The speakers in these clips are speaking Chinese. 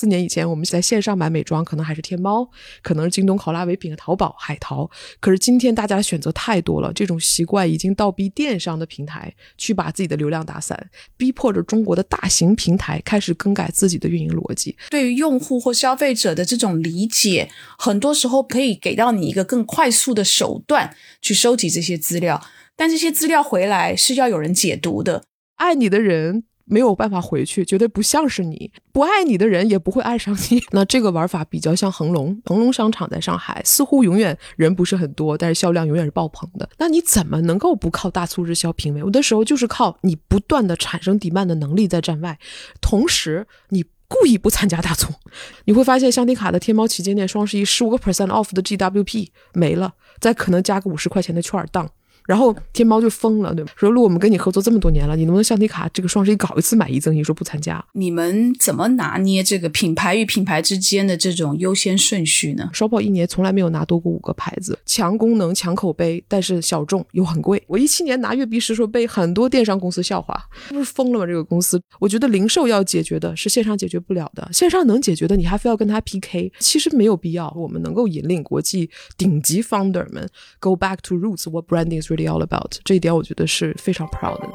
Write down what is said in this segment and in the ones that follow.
四年以前，我们在线上买美妆，可能还是天猫，可能是京东、考拉、唯品、淘宝、海淘。可是今天大家的选择太多了，这种习惯已经倒逼电商的平台去把自己的流量打散，逼迫着中国的大型平台开始更改自己的运营逻辑。对于用户或消费者的这种理解，很多时候可以给到你一个更快速的手段去收集这些资料，但这些资料回来是要有人解读的。爱你的人。没有办法回去，绝对不像是你不爱你的人也不会爱上你。那这个玩法比较像恒隆，恒隆商场在上海，似乎永远人不是很多，但是销量永远是爆棚的。那你怎么能够不靠大促日销品味？有的时候就是靠你不断的产生 demand 的能力在站外，同时你故意不参加大促，你会发现香缇卡的天猫旗舰店双十一十五个 percent off 的 GWP 没了，再可能加个五十块钱的券儿当。然后天猫就疯了，对吧？说，路我们跟你合作这么多年了，你能不能橡皮卡这个双十一搞一次买一赠一？说不参加，你们怎么拿捏这个品牌与品牌之间的这种优先顺序呢？烧跑一年从来没有拿多过五个牌子，强功能、强口碑，但是小众又很贵。我一七年拿月币时说被很多电商公司笑话，不是疯了吗？这个公司，我觉得零售要解决的是线上解决不了的，线上能解决的，你还非要跟他 PK，其实没有必要。我们能够引领国际顶级 founder 们 go back to roots，what branding is really all about。这一点我觉得是非常 proud 的。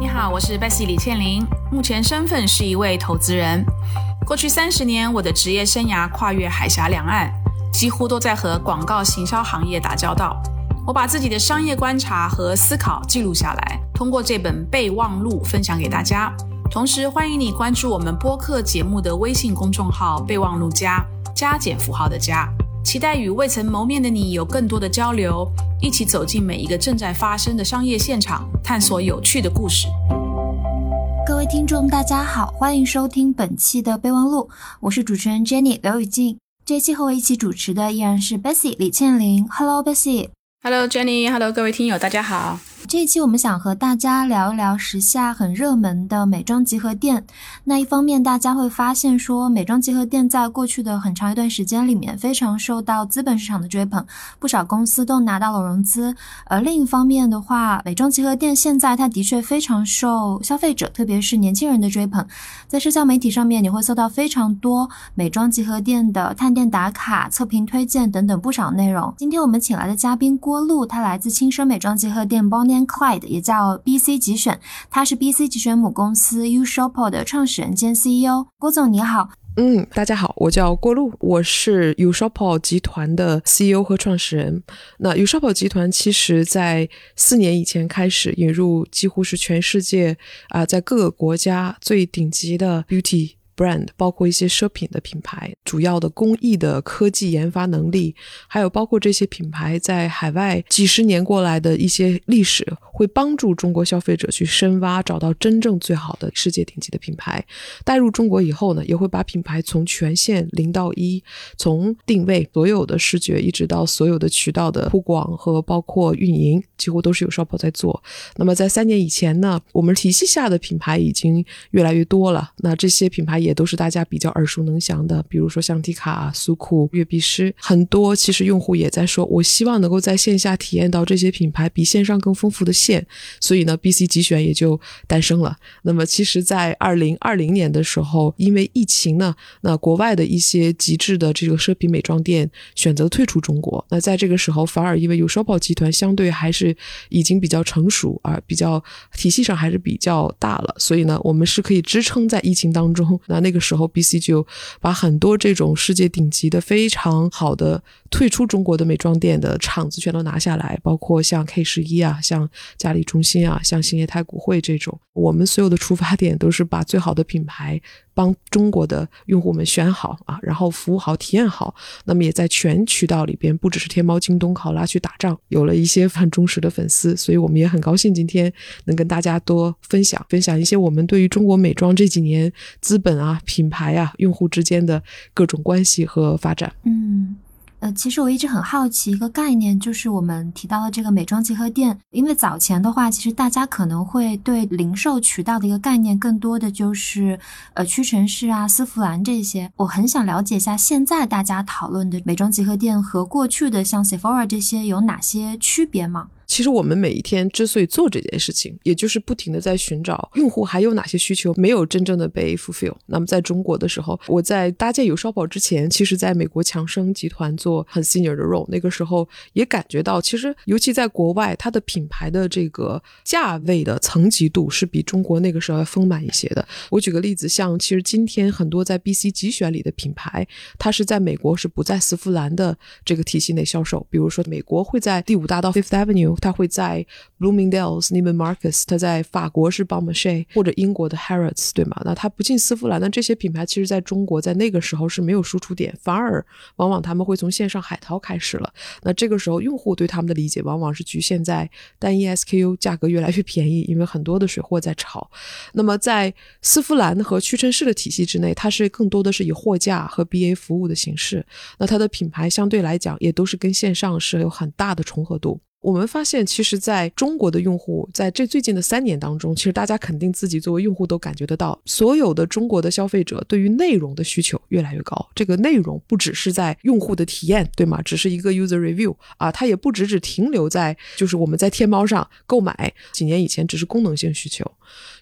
你好，我是 Bessy 李倩玲，目前身份是一位投资人。过去三十年，我的职业生涯跨越海峡两岸，几乎都在和广告行销行业打交道。我把自己的商业观察和思考记录下来，通过这本备忘录分享给大家。同时，欢迎你关注我们播客节目的微信公众号“备忘录加”，加减符号的加。期待与未曾谋面的你有更多的交流，一起走进每一个正在发生的商业现场，探索有趣的故事。各位听众，大家好，欢迎收听本期的备忘录，我是主持人 Jenny 刘雨静。这期和我一起主持的依然是 Bessy 李倩玲。Hello Bessy。Hello Jenny。Hello 各位听友，大家好。这一期我们想和大家聊一聊时下很热门的美妆集合店。那一方面，大家会发现说，美妆集合店在过去的很长一段时间里面，非常受到资本市场的追捧，不少公司都拿到了融资。而另一方面的话，美妆集合店现在它的确非常受消费者，特别是年轻人的追捧。在社交媒体上面，你会搜到非常多美妆集合店的探店打卡、测评推荐等等不少内容。今天我们请来的嘉宾郭璐，她来自轻奢美妆集合店 Bonnie。Clyde 也叫 BC 集选，他是 BC 集选母公司 Ushopo 的创始人兼 CEO。郭总你好，嗯，大家好，我叫郭璐，我是 Ushopo 集团的 CEO 和创始人。那 Ushoppo 集团其实在四年以前开始引入，几乎是全世界啊，在各个国家最顶级的 beauty。Brand 包括一些奢品的品牌，主要的工艺的科技研发能力，还有包括这些品牌在海外几十年过来的一些历史，会帮助中国消费者去深挖，找到真正最好的世界顶级的品牌。带入中国以后呢，也会把品牌从全线零到一，从定位所有的视觉，一直到所有的渠道的铺广和包括运营，几乎都是有 Shoppo 在做。那么在三年以前呢，我们体系下的品牌已经越来越多了。那这些品牌。也都是大家比较耳熟能详的，比如说像迪卡、苏酷、悦碧诗，很多其实用户也在说，我希望能够在线下体验到这些品牌比线上更丰富的线，所以呢，BC 集选也就诞生了。那么，其实，在二零二零年的时候，因为疫情呢，那国外的一些极致的这个奢品美妆店选择退出中国，那在这个时候，反而因为有 s h o p o 集团相对还是已经比较成熟啊比较体系上还是比较大了，所以呢，我们是可以支撑在疫情当中。那那个时候，BC 就把很多这种世界顶级的、非常好的退出中国的美妆店的厂子全都拿下来，包括像 K 十一啊、像嘉里中心啊、像兴业太古汇这种。我们所有的出发点都是把最好的品牌。帮中国的用户们选好啊，然后服务好、体验好。那么也在全渠道里边，不只是天猫、京东、考拉去打仗，有了一些很忠实的粉丝。所以我们也很高兴今天能跟大家多分享分享一些我们对于中国美妆这几年资本啊、品牌啊、用户之间的各种关系和发展。嗯。呃，其实我一直很好奇一个概念，就是我们提到的这个美妆集合店。因为早前的话，其实大家可能会对零售渠道的一个概念，更多的就是呃屈臣氏啊、丝芙兰这些。我很想了解一下，现在大家讨论的美妆集合店和过去的像 Sephora 这些有哪些区别吗？其实我们每一天之所以做这件事情，也就是不停的在寻找用户还有哪些需求没有真正的被 fulfill。那么在中国的时候，我在搭建有烧宝之前，其实在美国强生集团做很 senior 的 role，那个时候也感觉到，其实尤其在国外，它的品牌的这个价位的层级度是比中国那个时候要丰满一些的。我举个例子，像其实今天很多在 BC 集选里的品牌，它是在美国是不在丝芙兰的这个体系内销售，比如说美国会在第五大道 Fifth Avenue。它会在 Bloomingdale's、Neiman Marcus，它在法国是 b a u m a c h e 或者英国的 Harrods，对吗？那它不进丝芙兰，那这些品牌其实在中国在那个时候是没有输出点，反而往往他们会从线上海淘开始了。那这个时候用户对他们的理解往往是局限在单一 SKU 价格越来越便宜，因为很多的水货在炒。那么在丝芙兰和屈臣氏的体系之内，它是更多的是以货架和 BA 服务的形式。那它的品牌相对来讲也都是跟线上是有很大的重合度。我们发现，其实在中国的用户在这最近的三年当中，其实大家肯定自己作为用户都感觉得到，所有的中国的消费者对于内容的需求越来越高。这个内容不只是在用户的体验，对吗？只是一个 user review 啊，它也不只只停留在就是我们在天猫上购买，几年以前只是功能性需求。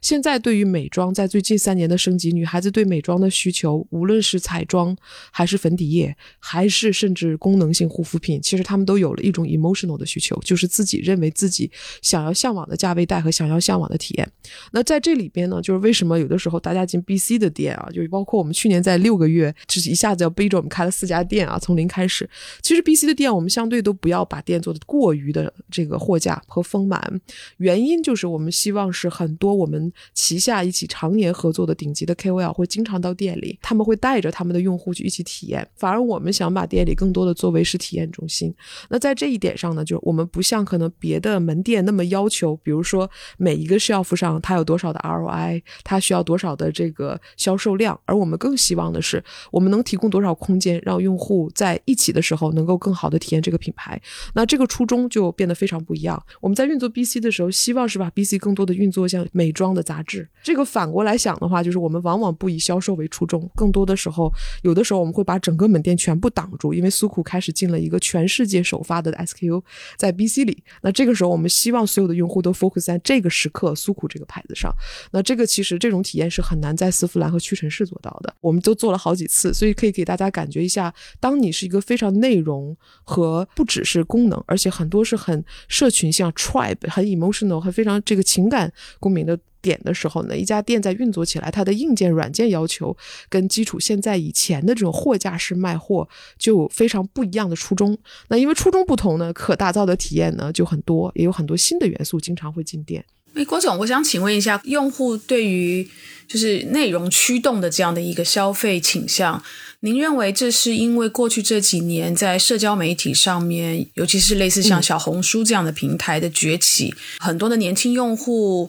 现在对于美妆，在最近三年的升级，女孩子对美妆的需求，无论是彩妆，还是粉底液，还是甚至功能性护肤品，其实她们都有了一种 emotional 的需求，就是自己认为自己想要向往的价位带和想要向往的体验。那在这里边呢，就是为什么有的时候大家进 BC 的店啊，就包括我们去年在六个月，就是一下子要背着我们开了四家店啊，从零开始。其实 BC 的店，我们相对都不要把店做的过于的这个货架和丰满，原因就是我们希望是很多。我们旗下一起常年合作的顶级的 KOL 会经常到店里，他们会带着他们的用户去一起体验。反而我们想把店里更多的作为是体验中心。那在这一点上呢，就是我们不像可能别的门店那么要求，比如说每一个 shelf 上它有多少的 ROI，它需要多少的这个销售量，而我们更希望的是，我们能提供多少空间，让用户在一起的时候能够更好的体验这个品牌。那这个初衷就变得非常不一样。我们在运作 BC 的时候，希望是把 BC 更多的运作像美。美妆的杂志，这个反过来想的话，就是我们往往不以销售为初衷，更多的时候，有的时候我们会把整个门店全部挡住，因为苏库开始进了一个全世界首发的 SKU 在 BC 里，那这个时候我们希望所有的用户都 focus 在这个时刻苏库这个牌子上，那这个其实这种体验是很难在丝芙兰和屈臣氏做到的，我们都做了好几次，所以可以给大家感觉一下，当你是一个非常内容和不只是功能，而且很多是很社群像 tribe 很 emotional 很非常这个情感共鸣的。点的时候呢，一家店在运作起来，它的硬件、软件要求跟基础现在以前的这种货架式卖货就非常不一样的初衷。那因为初衷不同呢，可打造的体验呢就很多，也有很多新的元素经常会进店。哎，郭总，我想请问一下，用户对于就是内容驱动的这样的一个消费倾向，您认为这是因为过去这几年在社交媒体上面，尤其是类似像小红书这样的平台的崛起，很多的年轻用户。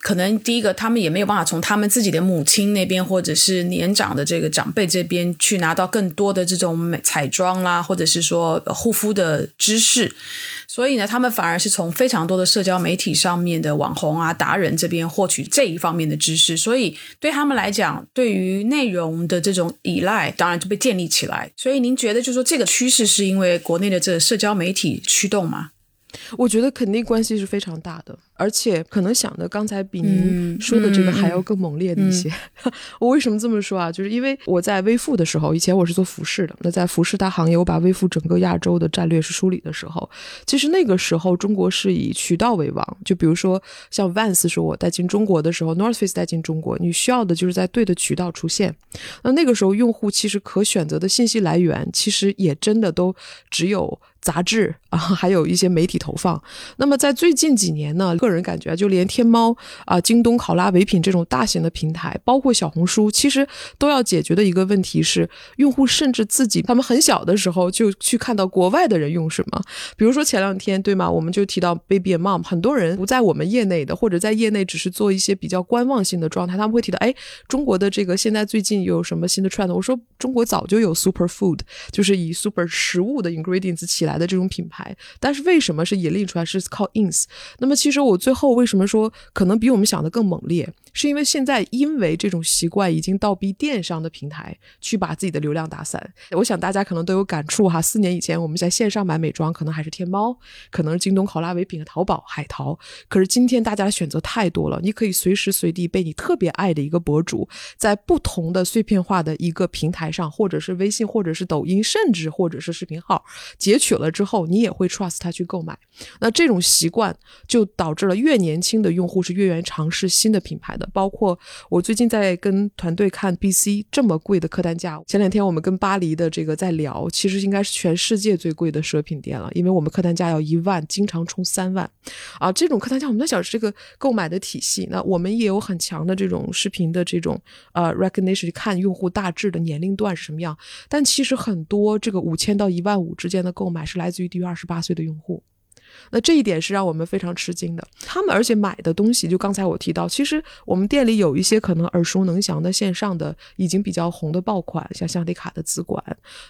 可能第一个，他们也没有办法从他们自己的母亲那边，或者是年长的这个长辈这边去拿到更多的这种美彩妆啦，或者是说护肤的知识，所以呢，他们反而是从非常多的社交媒体上面的网红啊、达人这边获取这一方面的知识，所以对他们来讲，对于内容的这种依赖，当然就被建立起来。所以您觉得，就说这个趋势是因为国内的这个社交媒体驱动吗？我觉得肯定关系是非常大的。而且可能想的刚才比您说的这个还要更猛烈的一些。我为什么这么说啊？就是因为我在微付的时候，以前我是做服饰的。那在服饰大行业，我把微付整个亚洲的战略是梳理的时候，其实那个时候中国是以渠道为王。就比如说像 Vans 说我带进中国的时候，North Face 带进中国，你需要的就是在对的渠道出现。那那个时候用户其实可选择的信息来源，其实也真的都只有杂志啊，还有一些媒体投放。那么在最近几年呢？个个人感觉，就连天猫啊、京东、考拉、唯品这种大型的平台，包括小红书，其实都要解决的一个问题是，用户甚至自己他们很小的时候就去看到国外的人用什么。比如说前两天，对吗？我们就提到 Baby and Mom，很多人不在我们业内的，或者在业内只是做一些比较观望性的状态，他们会提到，哎，中国的这个现在最近有什么新的 trend？我说中国早就有 super food，就是以 super 食物的 ingredients 起来的这种品牌，但是为什么是引领出来是靠 ins？那么其实我。最后为什么说可能比我们想的更猛烈？是因为现在因为这种习惯已经倒逼电商的平台去把自己的流量打散。我想大家可能都有感触哈。四年以前我们在线上买美妆，可能还是天猫，可能是京东、考拉唯品、淘宝、海淘。可是今天大家的选择太多了，你可以随时随地被你特别爱的一个博主，在不同的碎片化的一个平台上，或者是微信，或者是抖音，甚至或者是视频号截取了之后，你也会 trust 他去购买。那这种习惯就导致越年轻的用户是越愿意尝试新的品牌的。包括我最近在跟团队看 BC 这么贵的客单价，前两天我们跟巴黎的这个在聊，其实应该是全世界最贵的奢品店了，因为我们客单价要一万，经常冲三万，啊，这种客单价我们在想这个购买的体系，那我们也有很强的这种视频的这种呃 recognition，看用户大致的年龄段是什么样，但其实很多这个五千到一万五之间的购买是来自于低于二十八岁的用户。那这一点是让我们非常吃惊的。他们而且买的东西，就刚才我提到，其实我们店里有一些可能耳熟能详的线上的已经比较红的爆款，像香缇卡的资管。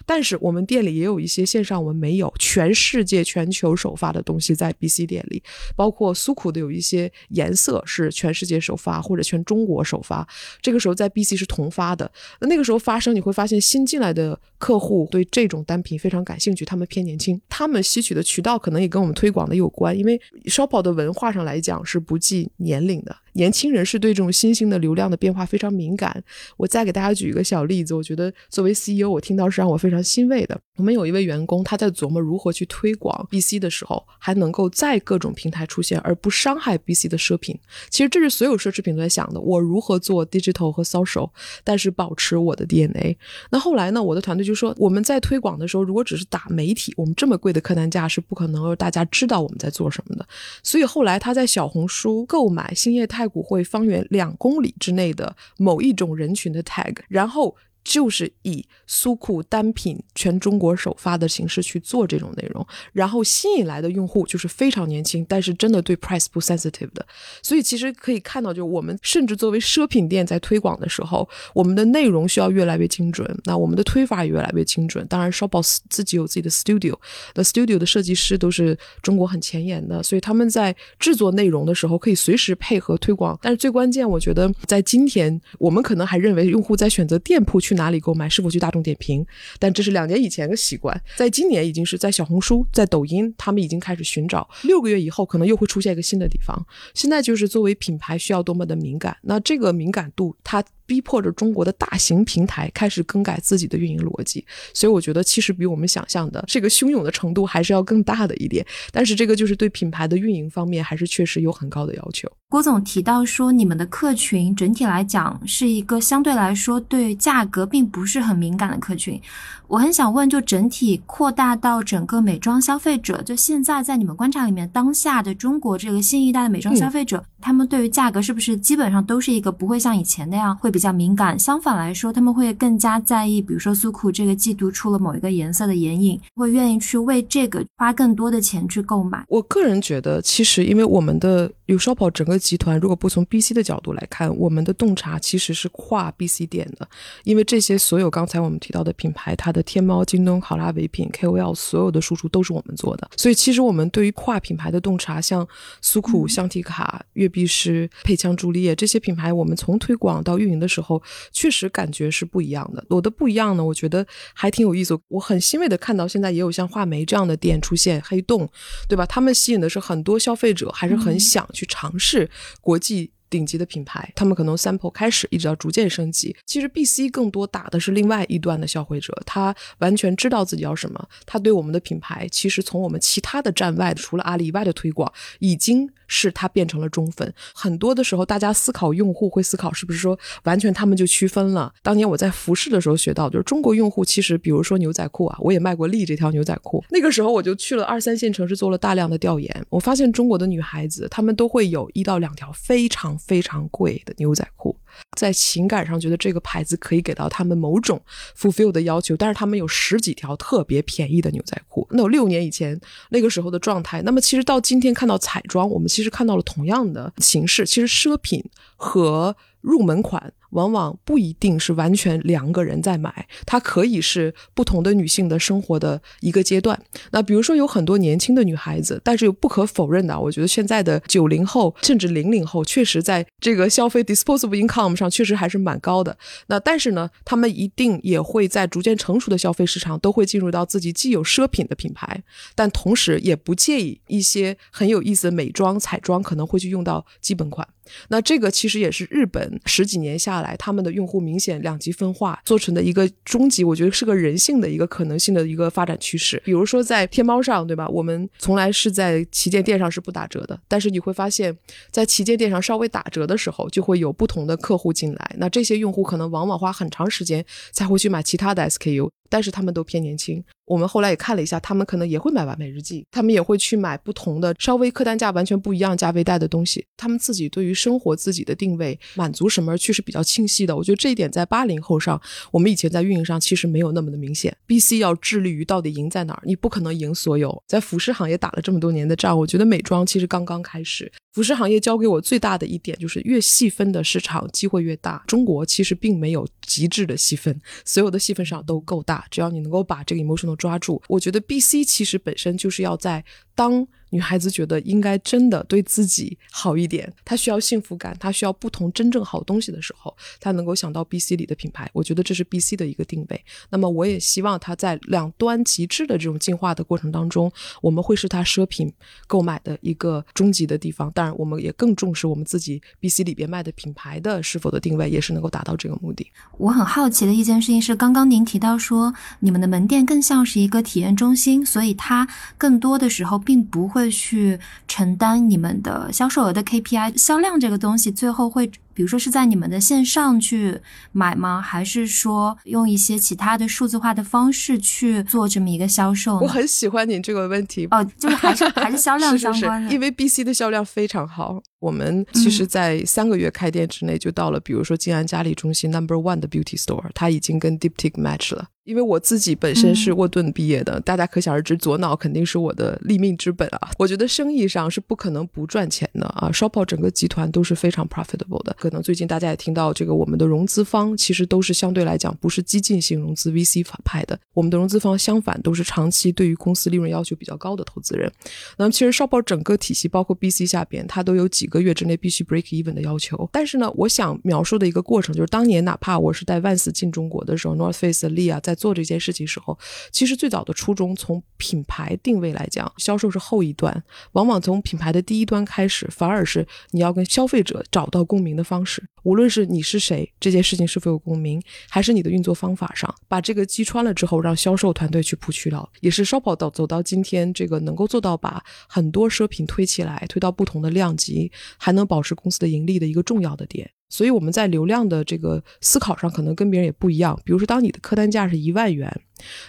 但是我们店里也有一些线上我们没有，全世界全球首发的东西在 BC 店里，包括苏库的有一些颜色是全世界首发或者全中国首发。这个时候在 BC 是同发的。那那个时候发生，你会发现新进来的客户对这种单品非常感兴趣，他们偏年轻，他们吸取的渠道可能也跟我们推广。的有关，因为 Shoppo 的文化上来讲是不计年龄的。年轻人是对这种新兴的流量的变化非常敏感。我再给大家举一个小例子，我觉得作为 CEO，我听到是让我非常欣慰的。我们有一位员工，他在琢磨如何去推广 BC 的时候，还能够在各种平台出现，而不伤害 BC 的奢品。其实这是所有奢侈品都在想的：我如何做 digital 和 social，但是保持我的 DNA。那后来呢？我的团队就说，我们在推广的时候，如果只是打媒体，我们这么贵的客单价是不可能让大家知道我们在做什么的。所以后来他在小红书购买兴业太。股会方圆两公里之内的某一种人群的 tag，然后。就是以苏库单品全中国首发的形式去做这种内容，然后吸引来的用户就是非常年轻，但是真的对 price 不 sensitive 的。所以其实可以看到，就我们甚至作为奢品店在推广的时候，我们的内容需要越来越精准，那我们的推法也越来越精准。当然，Shopboss 自己有自己的 studio，那 studio 的设计师都是中国很前沿的，所以他们在制作内容的时候可以随时配合推广。但是最关键，我觉得在今天，我们可能还认为用户在选择店铺去。哪里购买？是否去大众点评？但这是两年以前的习惯，在今年已经是在小红书、在抖音，他们已经开始寻找。六个月以后，可能又会出现一个新的地方。现在就是作为品牌需要多么的敏感，那这个敏感度，它。逼迫着中国的大型平台开始更改自己的运营逻辑，所以我觉得其实比我们想象的这个汹涌的程度还是要更大的一点。但是这个就是对品牌的运营方面还是确实有很高的要求。郭总提到说，你们的客群整体来讲是一个相对来说对价格并不是很敏感的客群。我很想问，就整体扩大到整个美妆消费者，就现在在你们观察里面，当下的中国这个新一代的美妆消费者，他们对于价格是不是基本上都是一个不会像以前那样会比比较敏感？相反来说，他们会更加在意，比如说苏库这个季度出了某一个颜色的眼影，会愿意去为这个花更多的钱去购买。我个人觉得，其实因为我们的 Ushop 整个集团，如果不从 BC 的角度来看，我们的洞察其实是跨 BC 点的，因为这些所有刚才我们提到的品牌，它的天猫、京东、考拉唯品、KOL 所有的输出都是我们做的，所以其实我们对于跨品牌的洞察，像苏库、香缇卡、悦碧诗、配枪朱丽叶这些品牌，我们从推广到运营的时候，确实感觉是不一样的。我的不一样呢，我觉得还挺有意思。我很欣慰的看到现在也有像画眉这样的店出现，黑洞，对吧？他们吸引的是很多消费者，还是很想去尝试国际。顶级的品牌，他们可能 sample 开始，一直到逐渐升级。其实 B C 更多打的是另外一段的消费者，他完全知道自己要什么。他对我们的品牌，其实从我们其他的站外，除了阿里以外的推广，已经是它变成了中分。很多的时候，大家思考用户会思考，是不是说完全他们就区分了？当年我在服饰的时候学到，就是中国用户其实，比如说牛仔裤啊，我也卖过力这条牛仔裤。那个时候我就去了二三线城市做了大量的调研，我发现中国的女孩子，她们都会有一到两条非常。非常贵的牛仔裤，在情感上觉得这个牌子可以给到他们某种 fulfill 的要求，但是他们有十几条特别便宜的牛仔裤。那我六年以前那个时候的状态，那么其实到今天看到彩妆，我们其实看到了同样的形式。其实奢品和入门款，往往不一定是完全两个人在买，它可以是不同的女性的生活的一个阶段。那比如说有很多年轻的女孩子，但是又不可否认的，我觉得现在的九零后甚至零零后，确实在这个消费 disposable income 上确实还是蛮高的。那但是呢，他们一定也会在逐渐成熟的消费市场，都会进入到自己既有奢品的品牌，但同时也不介意一些很有意思的美妆、彩妆，可能会去用到基本款。那这个其实也是日本十几年下来，他们的用户明显两极分化做成的一个终极，我觉得是个人性的一个可能性的一个发展趋势。比如说在天猫上，对吧？我们从来是在旗舰店上是不打折的，但是你会发现在旗舰店上稍微打折的时候，就会有不同的客户进来。那这些用户可能往往花很长时间才会去买其他的 SKU。但是他们都偏年轻，我们后来也看了一下，他们可能也会买完美日记，他们也会去买不同的、稍微客单价完全不一样价位带的东西。他们自己对于生活自己的定位、满足什么，去是比较清晰的。我觉得这一点在八零后上，我们以前在运营上其实没有那么的明显。B C 要致力于到底赢在哪儿，你不可能赢所有。在服饰行业打了这么多年的仗，我觉得美妆其实刚刚开始。服饰行业教给我最大的一点就是，越细分的市场机会越大。中国其实并没有极致的细分，所有的细分上都够大。只要你能够把这个 emotional 抓住，我觉得 B C 其实本身就是要在当。女孩子觉得应该真的对自己好一点，她需要幸福感，她需要不同真正好东西的时候，她能够想到 B C 里的品牌。我觉得这是 B C 的一个定位。那么我也希望它在两端极致的这种进化的过程当中，我们会是它奢品购买的一个终极的地方。当然，我们也更重视我们自己 B C 里边卖的品牌的是否的定位，也是能够达到这个目的。我很好奇的一件事情是，刚刚您提到说你们的门店更像是一个体验中心，所以它更多的时候并不会。会去承担你们的销售额的 KPI，销量这个东西最后会。比如说是在你们的线上去买吗？还是说用一些其他的数字化的方式去做这么一个销售？我很喜欢你这个问题哦，就是还是 还是销量相关的，因为 B C 的销量非常好。我们其实，在三个月开店之内就到了，比如说静安嘉里中心 Number One 的 Beauty Store，它已经跟 Diptyque match 了。因为我自己本身是沃顿毕业的，大家可想而知，左脑肯定是我的立命之本啊。我觉得生意上是不可能不赚钱的啊。Shoppo 整个集团都是非常 profitable 的。可能最近大家也听到，这个我们的融资方其实都是相对来讲不是激进型融资 VC 派的，我们的融资方相反都是长期对于公司利润要求比较高的投资人。那么其实 Shoppo 整个体系包括 BC 下边，它都有几个月之内必须 break even 的要求。但是呢，我想描述的一个过程就是，当年哪怕我是带 Vans 进中国的时候，North Face 的 Lee 啊在做这件事情时候，其实最早的初衷从品牌定位来讲，销售是后一端，往往从品牌的第一端开始，反而是你要跟消费者找到共鸣的方式。无论是你是谁，这件事情是否有共鸣，还是你的运作方法上，把这个击穿了之后，让销售团队去铺渠道，也是 s h o p 到走到今天这个能够做到把很多奢品推起来，推到不同的量级，还能保持公司的盈利的一个重要的点。所以我们在流量的这个思考上，可能跟别人也不一样。比如说，当你的客单价是一万元。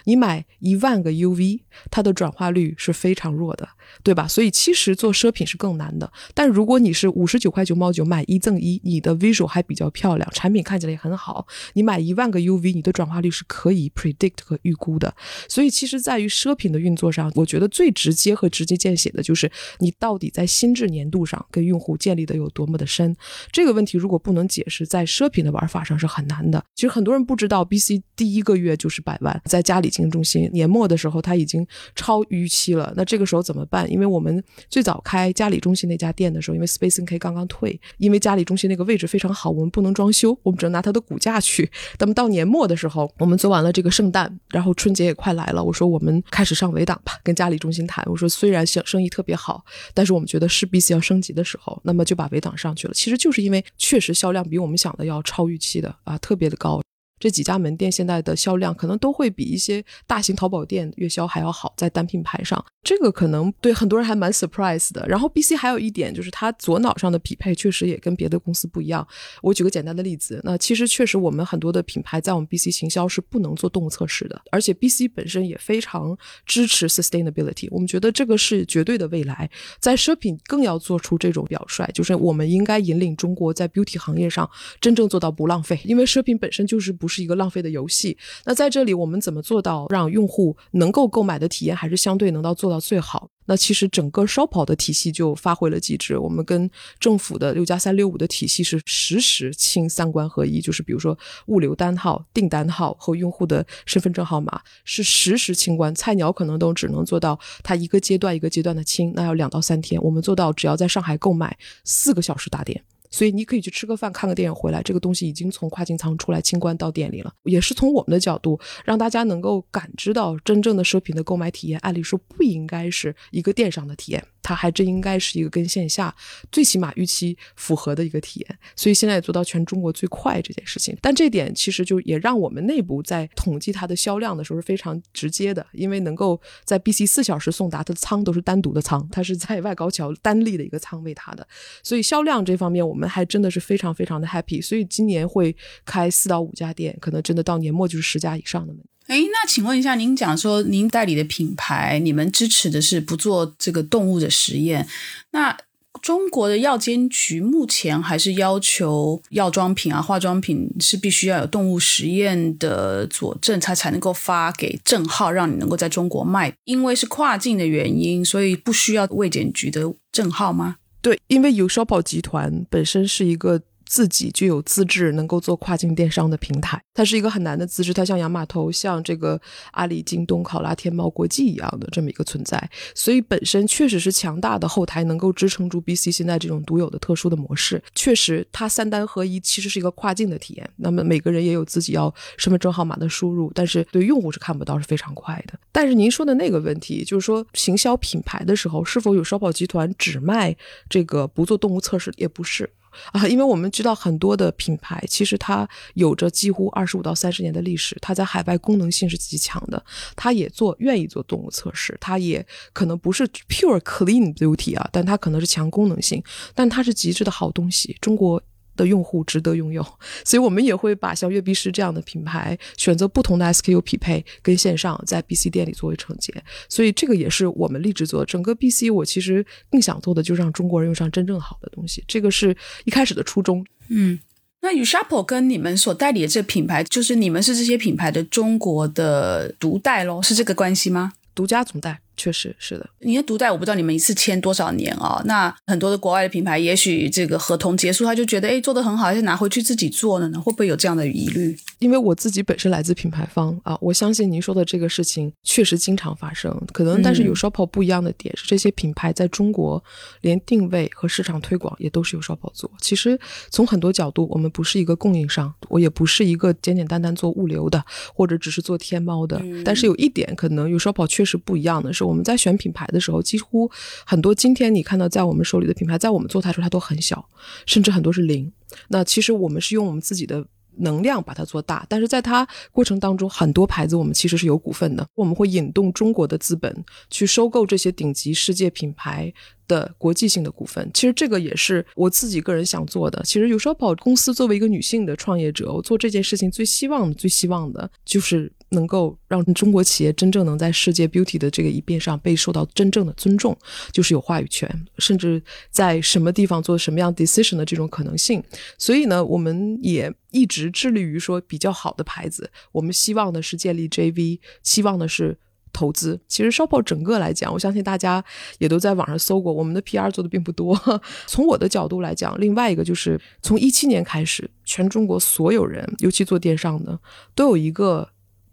你买一万个 UV，它的转化率是非常弱的，对吧？所以其实做奢品是更难的。但如果你是五十九块九毛九买一赠一，你的 visual 还比较漂亮，产品看起来也很好，你买一万个 UV，你的转化率是可以 predict 和预估的。所以其实，在于奢品的运作上，我觉得最直接和直接见血的就是你到底在心智年度上跟用户建立的有多么的深。这个问题如果不能解释，在奢品的玩法上是很难的。其实很多人不知道，BC 第一个月就是百万，在。在嘉里经营中心年末的时候，它已经超预期了。那这个时候怎么办？因为我们最早开嘉里中心那家店的时候，因为 Space NK 刚刚退，因为嘉里中心那个位置非常好，我们不能装修，我们只能拿它的股价去。那么到年末的时候，我们做完了这个圣诞，然后春节也快来了，我说我们开始上围挡吧，跟嘉里中心谈。我说虽然生生意特别好，但是我们觉得是 BC 要升级的时候，那么就把围挡上去了。其实就是因为确实销量比我们想的要超预期的啊，特别的高。这几家门店现在的销量可能都会比一些大型淘宝店月销还要好，在单品牌上，这个可能对很多人还蛮 surprise 的。然后 B C 还有一点就是它左脑上的匹配确实也跟别的公司不一样。我举个简单的例子，那其实确实我们很多的品牌在我们 B C 行销是不能做动物测试的，而且 B C 本身也非常支持 sustainability。我们觉得这个是绝对的未来，在奢品更要做出这种表率，就是我们应该引领中国在 beauty 行业上真正做到不浪费，因为奢品本身就是不。是一个浪费的游戏。那在这里，我们怎么做到让用户能够购买的体验还是相对能到做到最好？那其实整个烧跑的体系就发挥了极致。我们跟政府的六加三六五的体系是实时清三关合一，就是比如说物流单号、订单号和用户的身份证号码是实时清关。菜鸟可能都只能做到它一个阶段一个阶段的清，那要两到三天。我们做到只要在上海购买四个小时打点。所以你可以去吃个饭、看个电影回来，这个东西已经从跨境仓出来清关到店里了。也是从我们的角度，让大家能够感知到真正的奢品的购买体验。按理说不应该是一个电商的体验。它还真应该是一个跟线下最起码预期符合的一个体验，所以现在也做到全中国最快这件事情。但这点其实就也让我们内部在统计它的销量的时候是非常直接的，因为能够在 BC 四小时送达，它的仓都是单独的仓，它是在外高桥单立的一个仓位它的，所以销量这方面我们还真的是非常非常的 happy。所以今年会开四到五家店，可能真的到年末就是十家以上的门。哎，那请问一下，您讲说您代理的品牌，你们支持的是不做这个动物的实验？那中国的药监局目前还是要求药妆品啊、化妆品是必须要有动物实验的佐证，它才能够发给证号，让你能够在中国卖。因为是跨境的原因，所以不需要卫检局的证号吗？对，因为有烧宝集团本身是一个。自己就有资质能够做跨境电商的平台，它是一个很难的资质，它像亚马头、像这个阿里、京东、考拉、天猫国际一样的这么一个存在，所以本身确实是强大的后台，能够支撑住 BC 现在这种独有的特殊的模式。确实，它三单合一其实是一个跨境的体验。那么每个人也有自己要身份证号码的输入，但是对用户是看不到，是非常快的。但是您说的那个问题，就是说行销品牌的时候，是否有烧跑集团只卖这个不做动物测试？也不是。啊，因为我们知道很多的品牌，其实它有着几乎二十五到三十年的历史，它在海外功能性是极强的，它也做愿意做动物测试，它也可能不是 pure clean beauty 啊，但它可能是强功能性，但它是极致的好东西，中国。的用户值得拥有，所以我们也会把像悦碧诗这样的品牌选择不同的 SKU 匹配，跟线上在 BC 店里作为承接，所以这个也是我们立志做。整个 BC 我其实更想做的就是让中国人用上真正好的东西，这个是一开始的初衷。嗯，那 u s h a p o 跟你们所代理的这品牌，就是你们是这些品牌的中国的独代喽，是这个关系吗？独家总代。确实是的，你的独代我不知道你们一次签多少年啊？那很多的国外的品牌，也许这个合同结束，他就觉得哎做的很好，还是拿回去自己做了呢？会不会有这样的疑虑？因为我自己本身来自品牌方啊，我相信您说的这个事情确实经常发生。可能但是有 Shoppo 不一样的点是，这些品牌在中国连定位和市场推广也都是由 Shoppo 做。其实从很多角度，我们不是一个供应商，我也不是一个简简单单做物流的，或者只是做天猫的。但是有一点可能有 Shoppo 确实不一样的是，我们在选品牌。的时候，几乎很多今天你看到在我们手里的品牌，在我们做它的时候它都很小，甚至很多是零。那其实我们是用我们自己的能量把它做大，但是在它过程当中，很多牌子我们其实是有股份的，我们会引动中国的资本去收购这些顶级世界品牌的国际性的股份。其实这个也是我自己个人想做的。其实有时候跑公司作为一个女性的创业者，我做这件事情最希望、最希望的就是。能够让中国企业真正能在世界 beauty 的这个一边上被受到真正的尊重，就是有话语权，甚至在什么地方做什么样 decision 的这种可能性。所以呢，我们也一直致力于说比较好的牌子，我们希望的是建立 JV，希望的是投资。其实 Shopo 整个来讲，我相信大家也都在网上搜过，我们的 PR 做的并不多。从我的角度来讲，另外一个就是从一七年开始，全中国所有人，尤其做电商的，都有一个。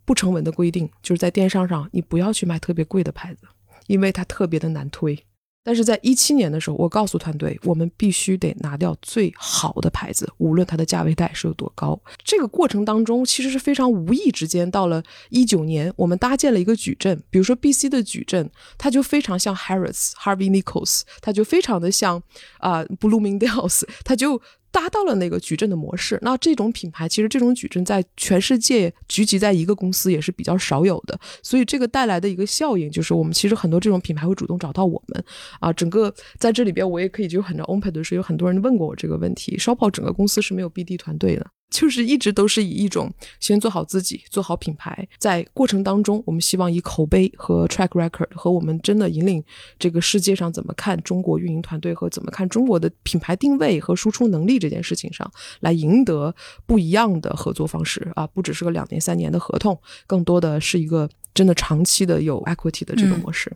不成文的规定就是在电商上，你不要去卖特别贵的牌子，因为它特别的难推。但是在一七年的时候，我告诉团队，我们必须得拿掉最好的牌子，无论它的价位带是有多高。这个过程当中，其实是非常无意之间，到了一九年，我们搭建了一个矩阵，比如说 B C 的矩阵，它就非常像 Harris Harvey Nichols，它就非常的像啊 Bloomingdale's，它就。达到了那个矩阵的模式，那这种品牌其实这种矩阵在全世界聚集在一个公司也是比较少有的，所以这个带来的一个效应就是我们其实很多这种品牌会主动找到我们。啊。整个在这里边我也可以就很 open 的是有很多人问过我这个问题，烧炮整个公司是没有 BD 团队的，就是一直都是以一种先做好自己，做好品牌，在过程当中，我们希望以口碑和 track record 和我们真的引领这个世界上怎么看中国运营团队和怎么看中国的品牌定位和输出能力这件事情上来赢得不一样的合作方式啊，不只是个两年三年的合同，更多的是一个真的长期的有 equity 的这个模式。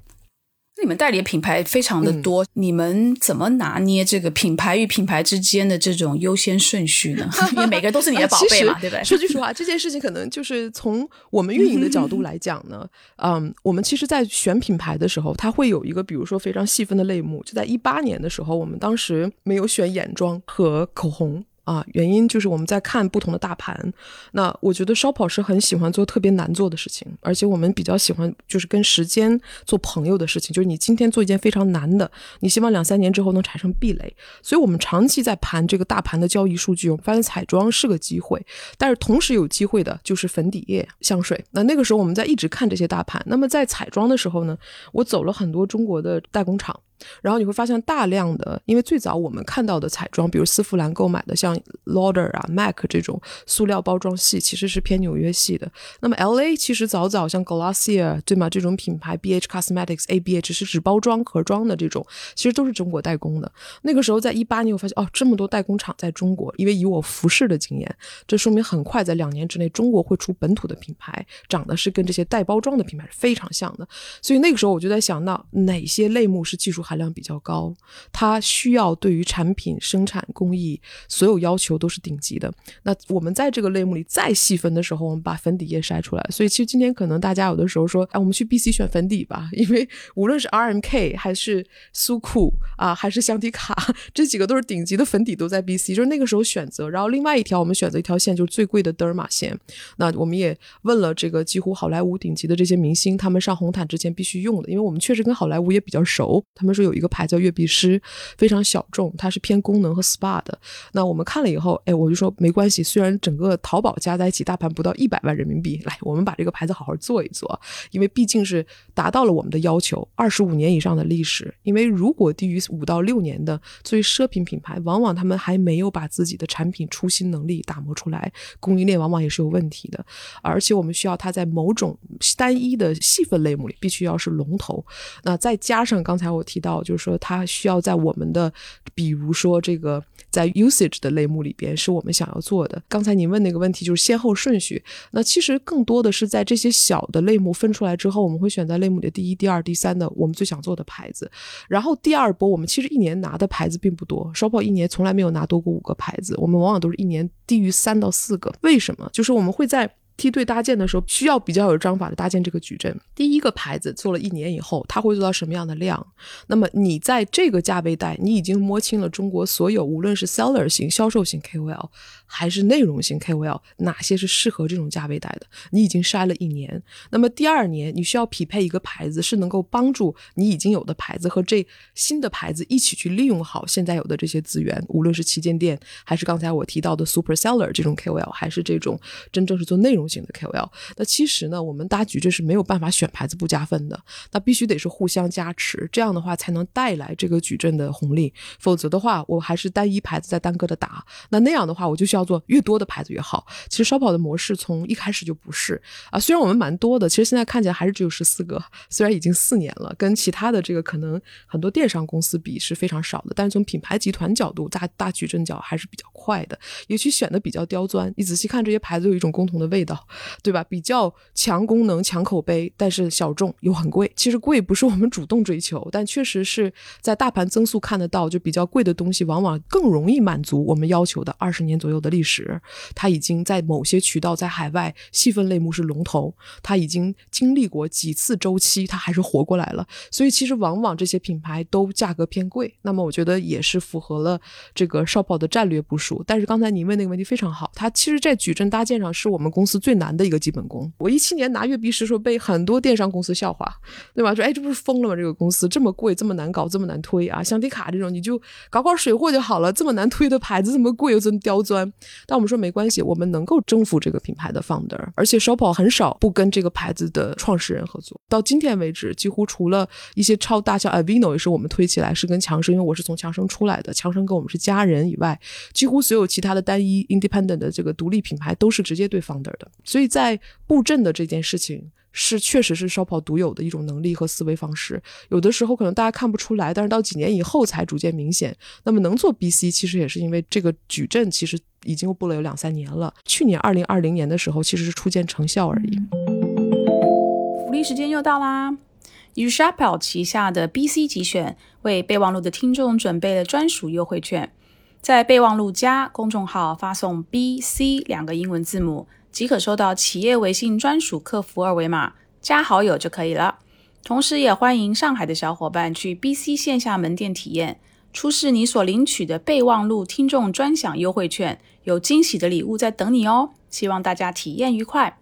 你们代理的品牌非常的多，你们怎么拿捏这个品牌与品牌之间的这种优先顺序呢？因为每个都是你的 宝贝嘛，对不对？说句实话，这件事情可能就是从我们运营的角度来讲呢，嗯，我们其实，在选品牌的时候，它会有一个，比如说非常细分的类目。就在一八年的时候，我们当时没有选眼妆和口红。啊，原因就是我们在看不同的大盘。那我觉得烧跑是很喜欢做特别难做的事情，而且我们比较喜欢就是跟时间做朋友的事情。就是你今天做一件非常难的，你希望两三年之后能产生壁垒。所以我们长期在盘这个大盘的交易数据，我们发现彩妆是个机会，但是同时有机会的就是粉底液、香水。那那个时候我们在一直看这些大盘。那么在彩妆的时候呢，我走了很多中国的代工厂。然后你会发现大量的，因为最早我们看到的彩妆，比如丝芙兰购买的像 Lauder 啊、MAC 这种塑料包装系，其实是偏纽约系的。那么 LA 其实早早像 Glossier 对吗？这种品牌 BH Cosmetics、ABH 是纸包装盒装的这种，其实都是中国代工的。那个时候在一八年，我发现哦，这么多代工厂在中国，因为以我服饰的经验，这说明很快在两年之内，中国会出本土的品牌，长得是跟这些代包装的品牌是非常像的。所以那个时候我就在想，到哪些类目是技术？含量比较高，它需要对于产品生产工艺所有要求都是顶级的。那我们在这个类目里再细分的时候，我们把粉底液筛出来。所以其实今天可能大家有的时候说，哎，我们去 B C 选粉底吧，因为无论是 R M K 还是苏库啊，还是香缇卡，这几个都是顶级的粉底都在 B C，就是那个时候选择。然后另外一条我们选择一条线就是最贵的德尔玛线。那我们也问了这个几乎好莱坞顶级的这些明星，他们上红毯之前必须用的，因为我们确实跟好莱坞也比较熟，他们说。有一个牌叫悦碧诗，非常小众，它是偏功能和 SPA 的。那我们看了以后，哎，我就说没关系，虽然整个淘宝加在一起大盘不到一百万人民币，来，我们把这个牌子好好做一做，因为毕竟是达到了我们的要求，二十五年以上的历史。因为如果低于五到六年的作为奢品品牌，往往他们还没有把自己的产品出新能力打磨出来，供应链往往也是有问题的。而且我们需要它在某种单一的细分类目里必须要是龙头。那再加上刚才我提到。就是说，它需要在我们的，比如说这个在 usage 的类目里边，是我们想要做的。刚才您问那个问题，就是先后顺序。那其实更多的是在这些小的类目分出来之后，我们会选在类目里的第一、第二、第三的我们最想做的牌子。然后第二波，我们其实一年拿的牌子并不多，Shoppo 一年从来没有拿多过五个牌子，我们往往都是一年低于三到四个。为什么？就是我们会在。梯队搭建的时候，需要比较有章法的搭建这个矩阵。第一个牌子做了一年以后，它会做到什么样的量？那么你在这个价位带，你已经摸清了中国所有无论是 seller 型、销售型 KOL 还是内容型 KOL 哪些是适合这种价位带的，你已经筛了一年。那么第二年，你需要匹配一个牌子，是能够帮助你已经有的牌子和这新的牌子一起去利用好现在有的这些资源，无论是旗舰店，还是刚才我提到的 super seller 这种 KOL，还是这种真正是做内容。型的 KOL，那其实呢，我们大矩阵是没有办法选牌子不加分的，那必须得是互相加持，这样的话才能带来这个矩阵的红利。否则的话，我还是单一牌子在单个的打，那那样的话，我就需要做越多的牌子越好。其实烧跑的模式从一开始就不是啊，虽然我们蛮多的，其实现在看起来还是只有十四个，虽然已经四年了，跟其他的这个可能很多电商公司比是非常少的，但是从品牌集团角度，大大矩阵角还是比较快的，尤其选的比较刁钻。你仔细看这些牌子，有一种共同的味道。对吧？比较强功能、强口碑，但是小众又很贵。其实贵不是我们主动追求，但确实是在大盘增速看得到，就比较贵的东西，往往更容易满足我们要求的二十年左右的历史。它已经在某些渠道在海外细分类目是龙头，它已经经历过几次周期，它还是活过来了。所以其实往往这些品牌都价格偏贵。那么我觉得也是符合了这个少跑的战略部署。但是刚才您问那个问题非常好，它其实在矩阵搭建上是我们公司。最难的一个基本功。我一七年拿阅兵时，说被很多电商公司笑话，对吧？说哎，这不是疯了吗？这个公司这么贵，这么难搞，这么难推啊！像迪卡这种，你就搞搞水货就好了，这么难推的牌子，这么贵又这么刁钻。但我们说没关系，我们能够征服这个品牌的 founder，而且 s h o p o 很少不跟这个牌子的创始人合作。到今天为止，几乎除了一些超大像 Avino 也是我们推起来是跟强生，因为我是从强生出来的，强生跟我们是家人以外，几乎所有其他的单一 independent 的这个独立品牌都是直接对 founder 的。所以在布阵的这件事情是确实是 Shoppo 独有的一种能力和思维方式。有的时候可能大家看不出来，但是到几年以后才逐渐明显。那么能做 BC，其实也是因为这个矩阵其实已经布了有两三年了。去年二零二零年的时候，其实是初见成效而已。福利时间又到啦！u s h o p p 旗下的 BC 集选为备忘录的听众准备了专属优惠券，在备忘录加公众号发送 BC 两个英文字母，即可收到企业微信专属客服二维码，加好友就可以了。同时，也欢迎上海的小伙伴去 BC 线下门店体验，出示你所领取的备忘录听众专享优惠券，有惊喜的礼物在等你哦！希望大家体验愉快。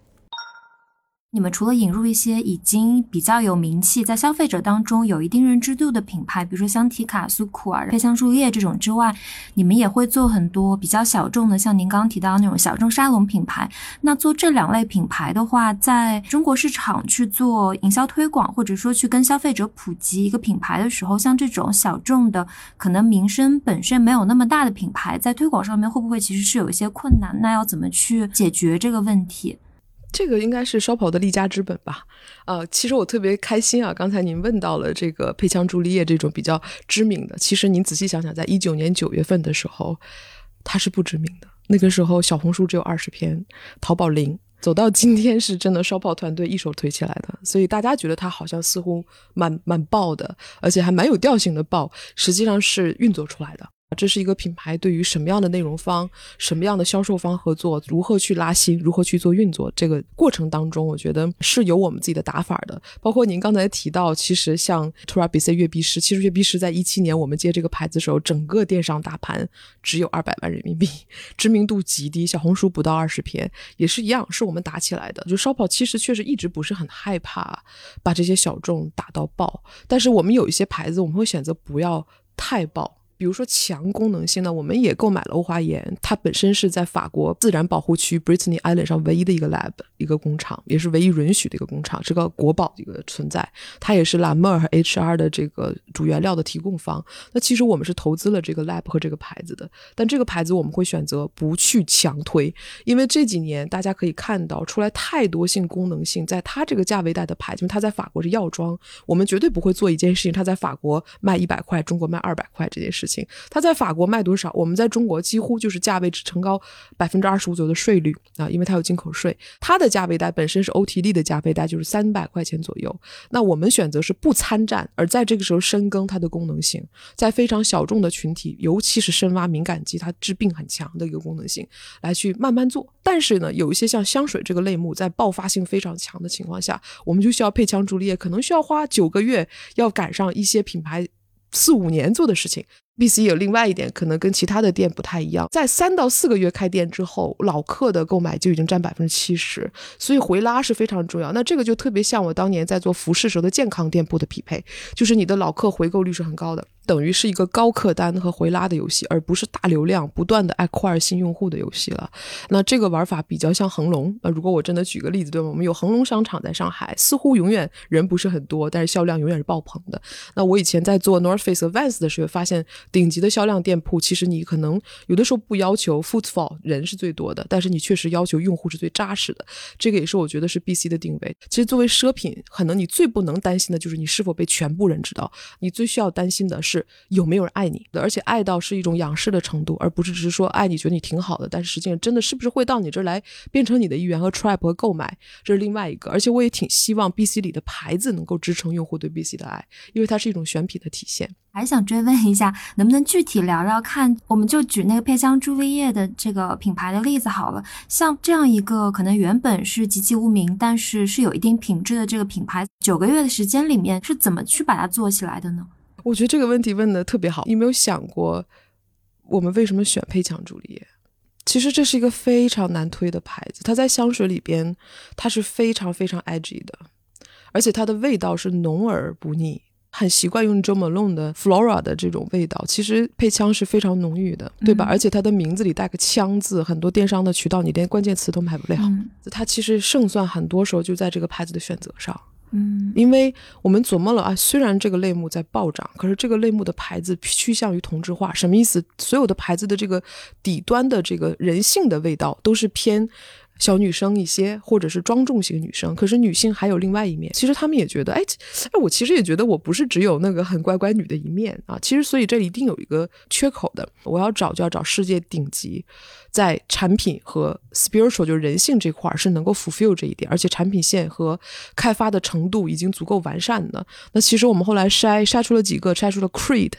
你们除了引入一些已经比较有名气，在消费者当中有一定认知度的品牌，比如说香缇卡、苏库尔、配香树叶这种之外，你们也会做很多比较小众的，像您刚刚提到那种小众沙龙品牌。那做这两类品牌的话，在中国市场去做营销推广，或者说去跟消费者普及一个品牌的时候，像这种小众的，可能名声本身没有那么大的品牌，在推广上面会不会其实是有一些困难？那要怎么去解决这个问题？这个应该是烧跑的立家之本吧？呃，其实我特别开心啊！刚才您问到了这个配枪朱丽叶这种比较知名的，其实您仔细想想，在一九年九月份的时候，它是不知名的。那个时候小红书只有二十篇，淘宝零，走到今天是真的烧炮团队一手推起来的。所以大家觉得它好像似乎蛮蛮爆的，而且还蛮有调性的爆，实际上是运作出来的。这是一个品牌对于什么样的内容方、什么样的销售方合作，如何去拉新，如何去做运作，这个过程当中，我觉得是有我们自己的打法的。包括您刚才提到，其实像 t u r a b c 月币师，其实月币师在一七年我们接这个牌子的时候，整个电商大盘只有二百万人民币，知名度极低，小红书不到二十篇，也是一样，是我们打起来的。就烧跑其实确实一直不是很害怕把这些小众打到爆，但是我们有一些牌子，我们会选择不要太爆。比如说强功能性呢，我们也购买了欧华岩，它本身是在法国自然保护区 Brittany Island 上唯一的一个 lab 一个工厂，也是唯一允许的一个工厂，是个国宝的一个存在。它也是 La Mer 和 HR 的这个主原料的提供方。那其实我们是投资了这个 lab 和这个牌子的，但这个牌子我们会选择不去强推，因为这几年大家可以看到出来太多性功能性，在它这个价位带的牌子，它在法国是药妆，我们绝对不会做一件事情，它在法国卖一百块，中国卖二百块这件事。情它在法国卖多少？我们在中国几乎就是价位只承高百分之二十五左右的税率啊，因为它有进口税。它的价位带本身是 OTD 的价位带，就是三百块钱左右。那我们选择是不参战，而在这个时候深耕它的功能性，在非常小众的群体，尤其是深挖敏感肌，它治病很强的一个功能性，来去慢慢做。但是呢，有一些像香水这个类目，在爆发性非常强的情况下，我们就需要配枪助力液，可能需要花九个月，要赶上一些品牌四五年做的事情。B C 有另外一点，可能跟其他的店不太一样，在三到四个月开店之后，老客的购买就已经占百分之七十，所以回拉是非常重要。那这个就特别像我当年在做服饰时候的健康店铺的匹配，就是你的老客回购率是很高的。等于是一个高客单和回拉的游戏，而不是大流量不断的 acquire 新用户的游戏了。那这个玩法比较像恒隆。呃如果我真的举个例子，对吗？我们有恒隆商场在上海，似乎永远人不是很多，但是销量永远是爆棚的。那我以前在做 North Face Vans 的时候，发现顶级的销量店铺，其实你可能有的时候不要求 footfall 人是最多的，但是你确实要求用户是最扎实的。这个也是我觉得是 BC 的定位。其实作为奢品，可能你最不能担心的就是你是否被全部人知道，你最需要担心的是是。有没有人爱你？而且爱到是一种仰视的程度，而不是只是说爱你，觉得你挺好的。但是实际上，真的是不是会到你这儿来变成你的一员和 trap 和购买，这是另外一个。而且我也挺希望 BC 里的牌子能够支撑用户对 BC 的爱，因为它是一种选品的体现。还想追问一下，能不能具体聊聊看？我们就举那个配香朱丽叶的这个品牌的例子好了。像这样一个可能原本是籍籍无名，但是是有一定品质的这个品牌，九个月的时间里面是怎么去把它做起来的呢？我觉得这个问题问的特别好。你有没有想过，我们为什么选配强朱丽叶？其实这是一个非常难推的牌子，它在香水里边它是非常非常 edgy 的，而且它的味道是浓而不腻。很习惯用 Jo Malone 的 Flora 的这种味道，其实配枪是非常浓郁的，对吧？而且它的名字里带个枪字，很多电商的渠道你连关键词都买不了。它其实胜算很多时候就在这个牌子的选择上。嗯，因为我们琢磨了啊，虽然这个类目在暴涨，可是这个类目的牌子趋向于同质化，什么意思？所有的牌子的这个底端的这个人性的味道都是偏。小女生一些，或者是庄重型女生，可是女性还有另外一面。其实他们也觉得，哎，哎，我其实也觉得我不是只有那个很乖乖女的一面啊。其实，所以这一定有一个缺口的。我要找就要找世界顶级。在产品和 spiritual 就是人性这块是能够 fulfill 这一点，而且产品线和开发的程度已经足够完善的。那其实我们后来筛筛出了几个，筛出了 Creed，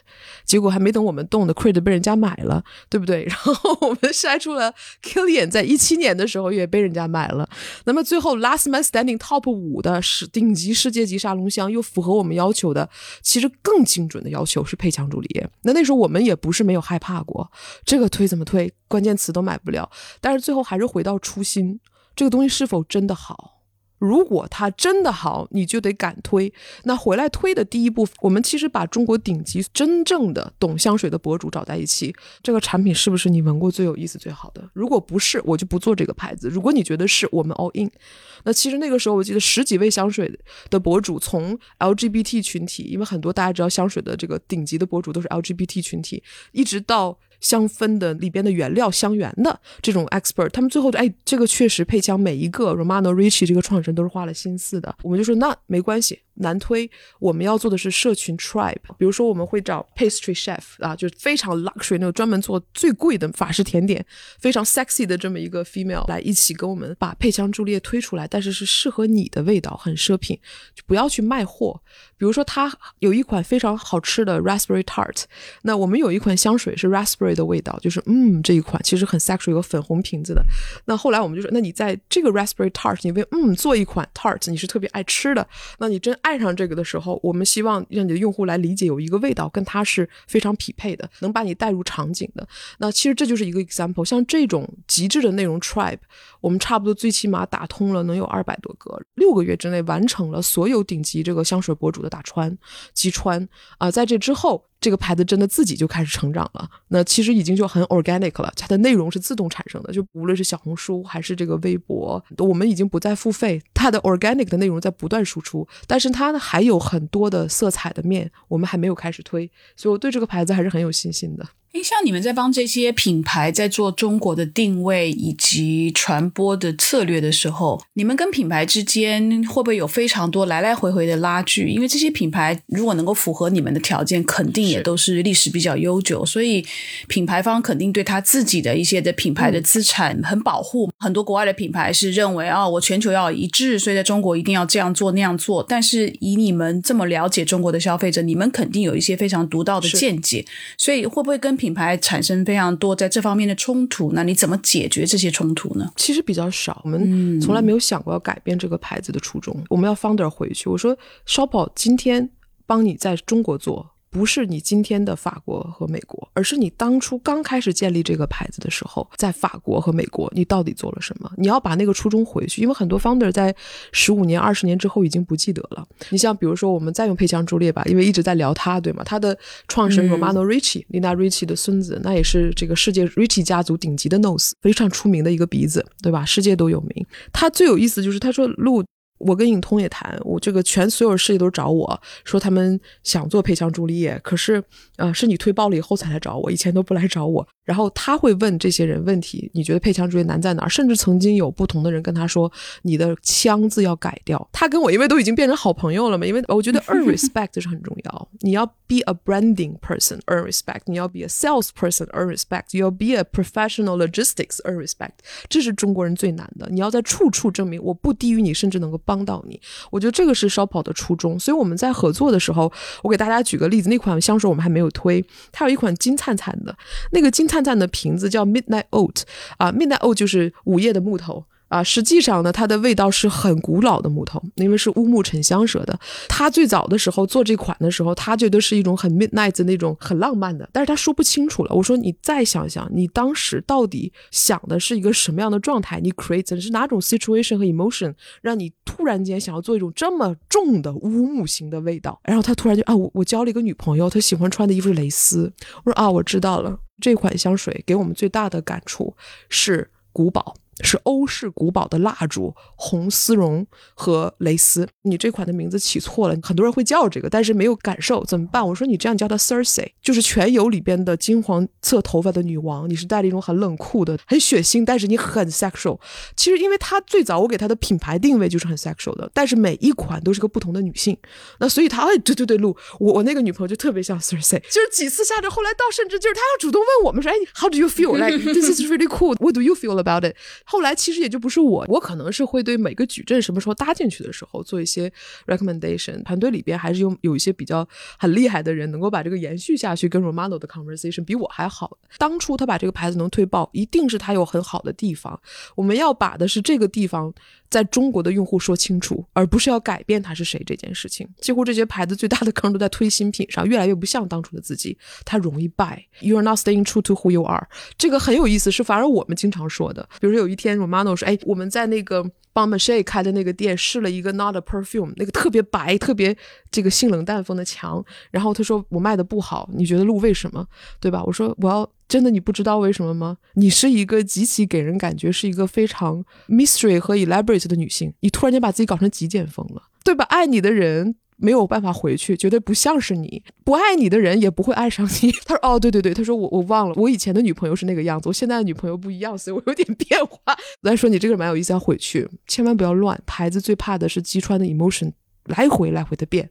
结果还没等我们动的 Creed 被人家买了，对不对？然后我们筛出了 Kilian，在一七年的时候也被人家买了。那么最后 Last Man Standing Top 五的是顶级世界级沙龙香，又符合我们要求的，其实更精准的要求是配强助理。那那时候我们也不是没有害怕过，这个推怎么推？关键词都买不了，但是最后还是回到初心，这个东西是否真的好？如果它真的好，你就得敢推。那回来推的第一步，我们其实把中国顶级真正的懂香水的博主找在一起，这个产品是不是你闻过最有意思、最好的？如果不是，我就不做这个牌子。如果你觉得是，我们 all in。那其实那个时候，我记得十几位香水的博主，从 LGBT 群体，因为很多大家知道香水的这个顶级的博主都是 LGBT 群体，一直到。香氛的里边的原料香源的这种 expert，他们最后哎，这个确实配枪每一个 Romano Ricci 这个创始人都是花了心思的。我们就说那没关系，难推。我们要做的是社群 tribe，比如说我们会找 pastry chef 啊，就是非常 luxury 那种专门做最贵的法式甜点，非常 sexy 的这么一个 female 来一起跟我们把配枪朱丽叶推出来，但是是适合你的味道，很奢品，就不要去卖货。比如说它有一款非常好吃的 raspberry tart，那我们有一款香水是 raspberry。的味道就是嗯，这一款其实很 sexy，有个粉红瓶子的。那后来我们就说，那你在这个 raspberry tart，你为嗯做一款 tart，你是特别爱吃的。那你真爱上这个的时候，我们希望让你的用户来理解，有一个味道跟它是非常匹配的，能把你带入场景的。那其实这就是一个 example。像这种极致的内容 tribe，我们差不多最起码打通了能有二百多个，六个月之内完成了所有顶级这个香水博主的打穿击穿啊，在这之后。这个牌子真的自己就开始成长了，那其实已经就很 organic 了，它的内容是自动产生的，就无论是小红书还是这个微博，我们已经不再付费，它的 organic 的内容在不断输出，但是它还有很多的色彩的面，我们还没有开始推，所以我对这个牌子还是很有信心的。诶，像你们在帮这些品牌在做中国的定位以及传播的策略的时候，你们跟品牌之间会不会有非常多来来回回的拉锯？因为这些品牌如果能够符合你们的条件，肯定也都是历史比较悠久，所以品牌方肯定对他自己的一些的品牌的资产很保护。很多国外的品牌是认为啊，我全球要一致，所以在中国一定要这样做那样做。但是以你们这么了解中国的消费者，你们肯定有一些非常独到的见解，所以会不会跟品牌产生非常多在这方面的冲突，那你怎么解决这些冲突呢？其实比较少，我们从来没有想过要改变这个牌子的初衷。我们要 founder 回去，我说 Shoppo 今天帮你在中国做。不是你今天的法国和美国，而是你当初刚开始建立这个牌子的时候，在法国和美国，你到底做了什么？你要把那个初衷回去，因为很多 founder 在十五年、二十年之后已经不记得了。你像比如说，我们再用佩枪朱列吧，因为一直在聊他，对吗？他的创始人 Romano Ricci，丽娜 Ricci 的孙子，那也是这个世界 Ricci 家族顶级的 nose，非常出名的一个鼻子，对吧？世界都有名。他最有意思就是他说路。我跟影通也谈，我这个全所有事业都找我说他们想做配枪朱丽叶，可是呃是你推爆了以后才来找我，以前都不来找我。然后他会问这些人问题，你觉得配枪朱丽叶难在哪儿？甚至曾经有不同的人跟他说，你的枪字要改掉。他跟我因为都已经变成好朋友了嘛，因为我觉得 earn respect 是很重要。你要 be a branding person earn respect，你要 be a sales person earn respect，你要 be a professional logistics earn respect，这是中国人最难的。你要在处处证明我不低于你，甚至能够。帮到你，我觉得这个是烧跑的初衷。所以我们在合作的时候，我给大家举个例子，那款香水我们还没有推，它有一款金灿灿的，那个金灿灿的瓶子叫 Midnight Oat 啊，Midnight Oat 就是午夜的木头。啊，实际上呢，它的味道是很古老的木头，因为是乌木沉香蛇的。他最早的时候做这款的时候，他觉得是一种很 midnight 的那种很浪漫的，但是他说不清楚了。我说你再想想，你当时到底想的是一个什么样的状态？你 create 是哪种 situation 和 emotion，让你突然间想要做一种这么重的乌木型的味道？然后他突然就啊，我我交了一个女朋友，她喜欢穿的衣服是蕾丝。我说啊，我知道了，这款香水给我们最大的感触是古堡。是欧式古堡的蜡烛、红丝绒和蕾丝。你这款的名字起错了，很多人会叫这个，但是没有感受，怎么办？我说你这样叫它 Cersei，就是全游里边的金黄色头发的女王。你是带了一种很冷酷的、很血腥，但是你很 sexual。其实因为它最早我给它的品牌定位就是很 sexual 的，但是每一款都是个不同的女性。那所以它哎，对对对，路我我那个女朋友就特别像 Cersei，就是几次下着，后来到甚至就是她要主动问我们说，哎，How do you feel? Like this is really cool. What do you feel about it? 后来其实也就不是我，我可能是会对每个矩阵什么时候搭进去的时候做一些 recommendation。团队里边还是有有一些比较很厉害的人，能够把这个延续下去，跟 Romano 的 conversation 比我还好。当初他把这个牌子能推爆，一定是他有很好的地方。我们要把的是这个地方。在中国的用户说清楚，而不是要改变他是谁这件事情。几乎这些牌子最大的坑都在推新品上，越来越不像当初的自己，它容易败。You are not staying true to who you are。这个很有意思，是反而我们经常说的。比如说有一天，Romano 说：“哎，我们在那个 b o m b a y 开的那个店试了一个 Not a Perfume，那个特别白、特别这个性冷淡风的墙。然后他说我卖的不好，你觉得路为什么？对吧？我说我要。”真的你不知道为什么吗？你是一个极其给人感觉是一个非常 mystery 和 elaborate 的女性，你突然间把自己搞成极简风了，对吧？爱你的人没有办法回去，绝对不像是你；不爱你的人也不会爱上你。他说：“哦，对对对。”他说：“我我忘了，我以前的女朋友是那个样子，我现在的女朋友不一样，所以我有点变化。”再说你这个蛮有意思，要回去，千万不要乱。牌子最怕的是击穿的 emotion。来回来回的变，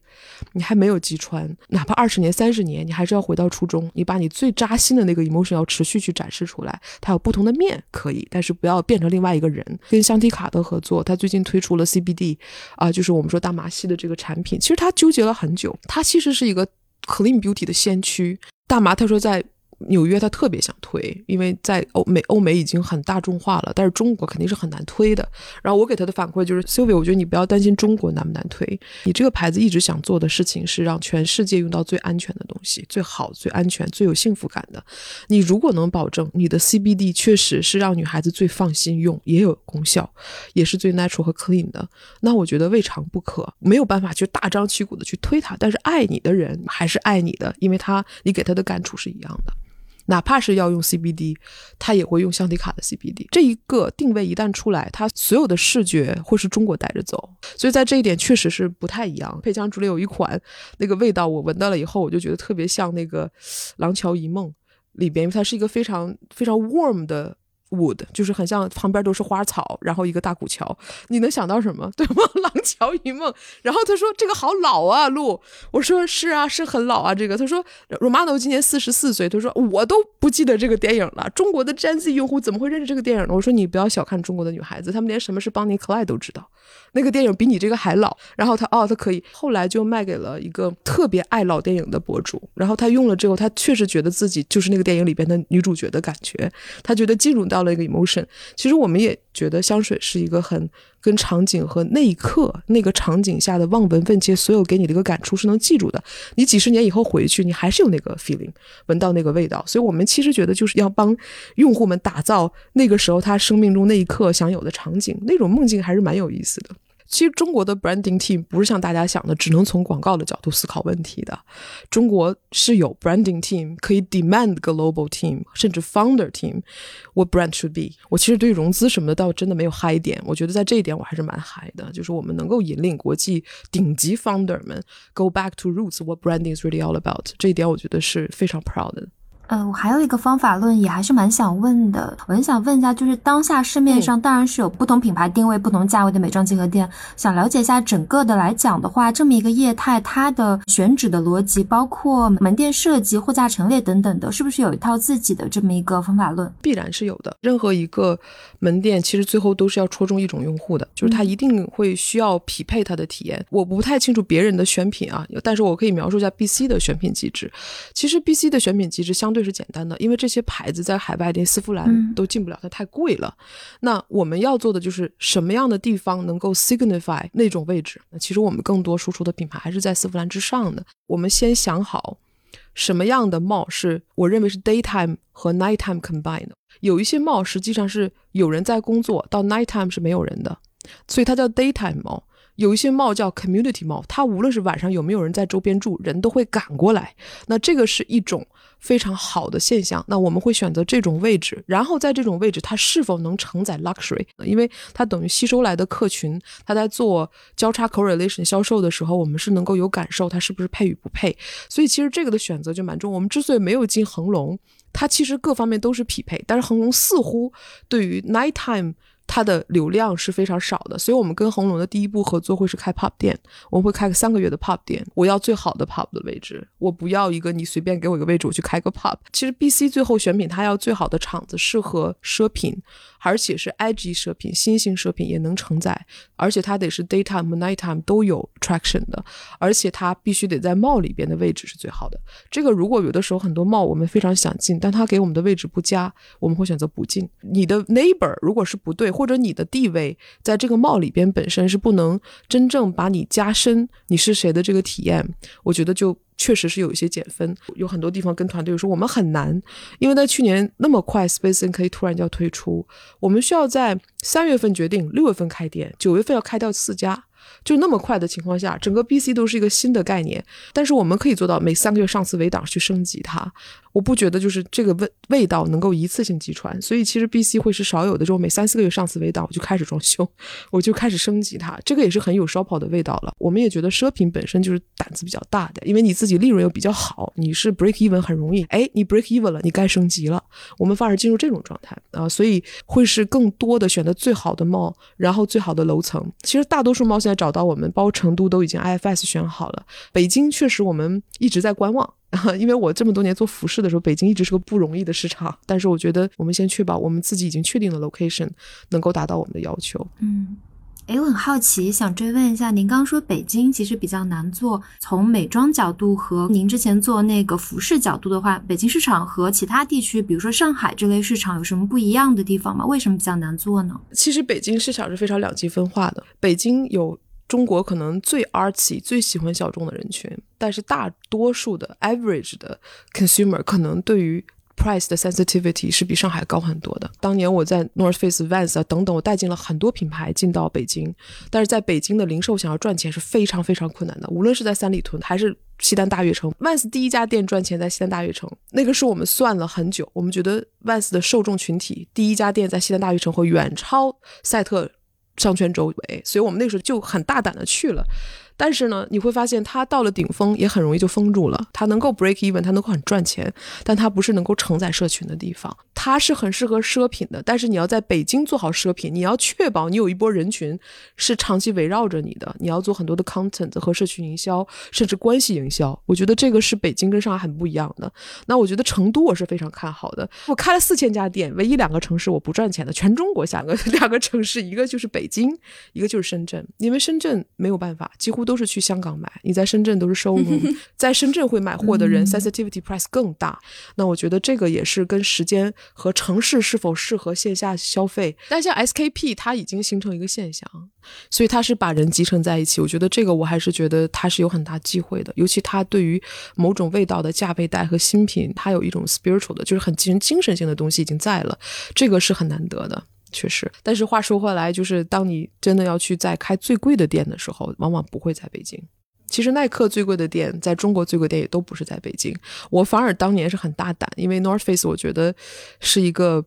你还没有击穿，哪怕二十年、三十年，你还是要回到初衷。你把你最扎心的那个 emotion 要持续去展示出来。它有不同的面可以，但是不要变成另外一个人。跟香缇卡的合作，他最近推出了 CBD 啊，就是我们说大麻系的这个产品。其实他纠结了很久，他其实是一个 clean beauty 的先驱。大麻他说在。纽约他特别想推，因为在欧美欧美已经很大众化了，但是中国肯定是很难推的。然后我给他的反馈就是 s y l v i a 我觉得你不要担心中国难不难推，你这个牌子一直想做的事情是让全世界用到最安全的东西，最好、最安全、最有幸福感的。你如果能保证你的 CBD 确实是让女孩子最放心用，也有功效，也是最 natural 和 clean 的，那我觉得未尝不可。没有办法去大张旗鼓的去推它，但是爱你的人还是爱你的，因为他你给他的感触是一样的。哪怕是要用 CBD，他也会用香缇卡的 CBD。这一个定位一旦出来，他所有的视觉会是中国带着走，所以在这一点确实是不太一样。配香竹里有一款那个味道，我闻到了以后，我就觉得特别像那个《廊桥遗梦》里边，因为它是一个非常非常 warm 的。Wood 就是很像旁边都是花草，然后一个大古桥，你能想到什么？对吗？廊桥遗梦。然后他说这个好老啊，路。我说是啊，是很老啊。这个他说 Romano 今年四十四岁，他说我都不记得这个电影了。中国的 Gen Z 用户怎么会认识这个电影呢？我说你不要小看中国的女孩子，她们连什么是 Bonnie Clay 都知道。那个电影比你这个还老。然后他哦，他可以。后来就卖给了一个特别爱老电影的博主。然后他用了之后，他确实觉得自己就是那个电影里边的女主角的感觉。他觉得进入到。到了一个 emotion，其实我们也觉得香水是一个很跟场景和那一刻那个场景下的望闻问切，所有给你的一个感触是能记住的。你几十年以后回去，你还是有那个 feeling，闻到那个味道。所以我们其实觉得就是要帮用户们打造那个时候他生命中那一刻享有的场景，那种梦境还是蛮有意思的。其实中国的 branding team 不是像大家想的，只能从广告的角度思考问题的。中国是有 branding team 可以 demand global team，甚至 founder team。What brand should be？我其实对融资什么的倒真的没有嗨点。我觉得在这一点我还是蛮嗨的，就是我们能够引领国际顶级 founder 们 go back to roots。What branding is really all about？这一点我觉得是非常 proud 的。呃，我还有一个方法论，也还是蛮想问的。我很想问一下，就是当下市面上当然是有不同品牌定位、不同价位的美妆集合店，想了解一下整个的来讲的话，这么一个业态，它的选址的逻辑，包括门店设计、货架陈列等等的，是不是有一套自己的这么一个方法论？必然是有的。任何一个门店，其实最后都是要戳中一种用户的，就是他一定会需要匹配他的体验。我不太清楚别人的选品啊，但是我可以描述一下 B C 的选品机制。其实 B C 的选品机制相对。对是简单的，因为这些牌子在海外连丝芙兰嗯都进不了，它太贵了。那我们要做的就是什么样的地方能够 signify 那种位置？那其实我们更多输出的品牌还是在丝芙兰之上的。我们先想好什么样的 mall 是我认为是 daytime 和 nighttime combine 的。有一些 mall 实际上是有人在工作，到 nighttime 是没有人的，所以它叫 daytime mall。有一些 mall 叫 community mall，它无论是晚上有没有人在周边住，人都会赶过来。那这个是一种非常好的现象。那我们会选择这种位置，然后在这种位置，它是否能承载 luxury？因为它等于吸收来的客群，它在做交叉 correlation 销售的时候，我们是能够有感受它是不是配与不配。所以其实这个的选择就蛮重。我们之所以没有进恒隆，它其实各方面都是匹配，但是恒隆似乎对于 nighttime。它的流量是非常少的，所以我们跟恒隆的第一步合作会是开 pop 店，我们会开个三个月的 pop 店。我要最好的 pop 的位置，我不要一个你随便给我一个位置我去开个 pop。其实 BC 最后选品，它要最好的场子，适合奢品，而且是 IG 奢品、新兴奢品也能承载，而且它得是 daytime nighttime 都有 traction 的，而且它必须得在 mall 里边的位置是最好的。这个如果有的时候很多 mall 我们非常想进，但它给我们的位置不佳，我们会选择不进。你的 neighbor 如果是不对，或者你的地位在这个 mall 里边本身是不能真正把你加深你是谁的这个体验，我觉得就确实是有一些减分。有很多地方跟团队说我们很难，因为在去年那么快，SpaceNK 突然就要推出，我们需要在三月份决定，六月份开店，九月份要开到四家。就那么快的情况下，整个 BC 都是一个新的概念，但是我们可以做到每三个月上次围档去升级它。我不觉得就是这个味味道能够一次性击穿，所以其实 BC 会是少有的，这种每三四个月上次围档我就开始装修，我就开始升级它，这个也是很有 s h o p 的味道了。我们也觉得奢品本身就是胆子比较大的，因为你自己利润又比较好，你是 break even 很容易，哎，你 break even 了，你该升级了，我们反而进入这种状态啊、所以会是更多的选择最好的猫然后最好的楼层。其实大多数猫现在找到我们，包括成都都已经 IFS 选好了，北京确实我们一直在观望。因为我这么多年做服饰的时候，北京一直是个不容易的市场，但是我觉得我们先确保我们自己已经确定的 location 能够达到我们的要求。嗯，诶，我很好奇，想追问一下，您刚刚说北京其实比较难做，从美妆角度和您之前做那个服饰角度的话，北京市场和其他地区，比如说上海这类市场有什么不一样的地方吗？为什么比较难做呢？其实北京市场是非常两极分化的，北京有。中国可能最 artsy、最喜欢小众的人群，但是大多数的 average 的 consumer 可能对于 price 的 sensitivity 是比上海高很多的。当年我在 North Face、Vans 啊等等，我带进了很多品牌进到北京，但是在北京的零售想要赚钱是非常非常困难的，无论是在三里屯还是西单大悦城。Vans 第一家店赚钱在西单大悦城，那个是我们算了很久，我们觉得 Vans 的受众群体第一家店在西单大悦城会远超赛特。商圈周围，所以我们那时候就很大胆的去了。但是呢，你会发现它到了顶峰也很容易就封住了。它能够 break even，它能够很赚钱，但它不是能够承载社群的地方。它是很适合奢品的，但是你要在北京做好奢品，你要确保你有一波人群是长期围绕着你的。你要做很多的 content 和社群营销，甚至关系营销。我觉得这个是北京跟上海很不一样的。那我觉得成都我是非常看好的。我开了四千家店，唯一两个城市我不赚钱的，全中国两个两个城市，一个就是北京，一个就是深圳。因为深圳没有办法，几乎都是去香港买，你在深圳都是收入，在深圳会买货的人、sensitivity price 更大。那我觉得这个也是跟时间和城市是否适合线下消费。但像 SKP 它已经形成一个现象，所以它是把人集成在一起。我觉得这个我还是觉得它是有很大机会的，尤其它对于某种味道的价位带和新品，它有一种 spiritual 的，就是很精精神性的东西已经在了，这个是很难得的。确实，但是话说回来，就是当你真的要去在开最贵的店的时候，往往不会在北京。其实耐克最贵的店，在中国最贵的店也都不是在北京。我反而当年是很大胆，因为 North Face 我觉得是一个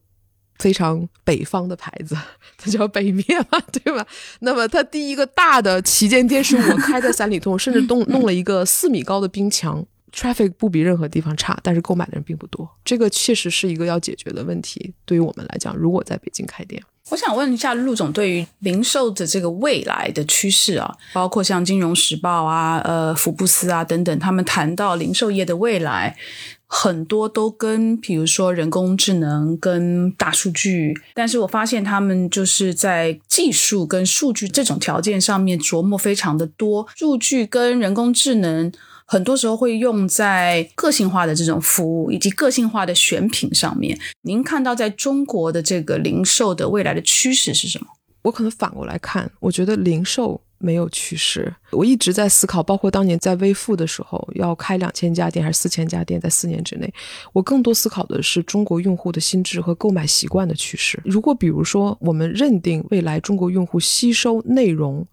非常北方的牌子，它叫北面嘛，对吧？那么它第一个大的旗舰店是我开在三里屯，甚至弄弄了一个四米高的冰墙。Traffic 不比任何地方差，但是购买的人并不多，这个确实是一个要解决的问题。对于我们来讲，如果在北京开店，我想问一下陆总，对于零售的这个未来的趋势啊，包括像《金融时报》啊、呃、福布斯啊等等，他们谈到零售业的未来，很多都跟比如说人工智能、跟大数据，但是我发现他们就是在技术跟数据这种条件上面琢磨非常的多，数据跟人工智能。很多时候会用在个性化的这种服务以及个性化的选品上面。您看到在中国的这个零售的未来的趋势是什么？我可能反过来看，我觉得零售。没有趋势，我一直在思考，包括当年在微付的时候，要开两千家店还是四千家店，在四年之内，我更多思考的是中国用户的心智和购买习惯的趋势。如果比如说，我们认定未来中国用户吸收内容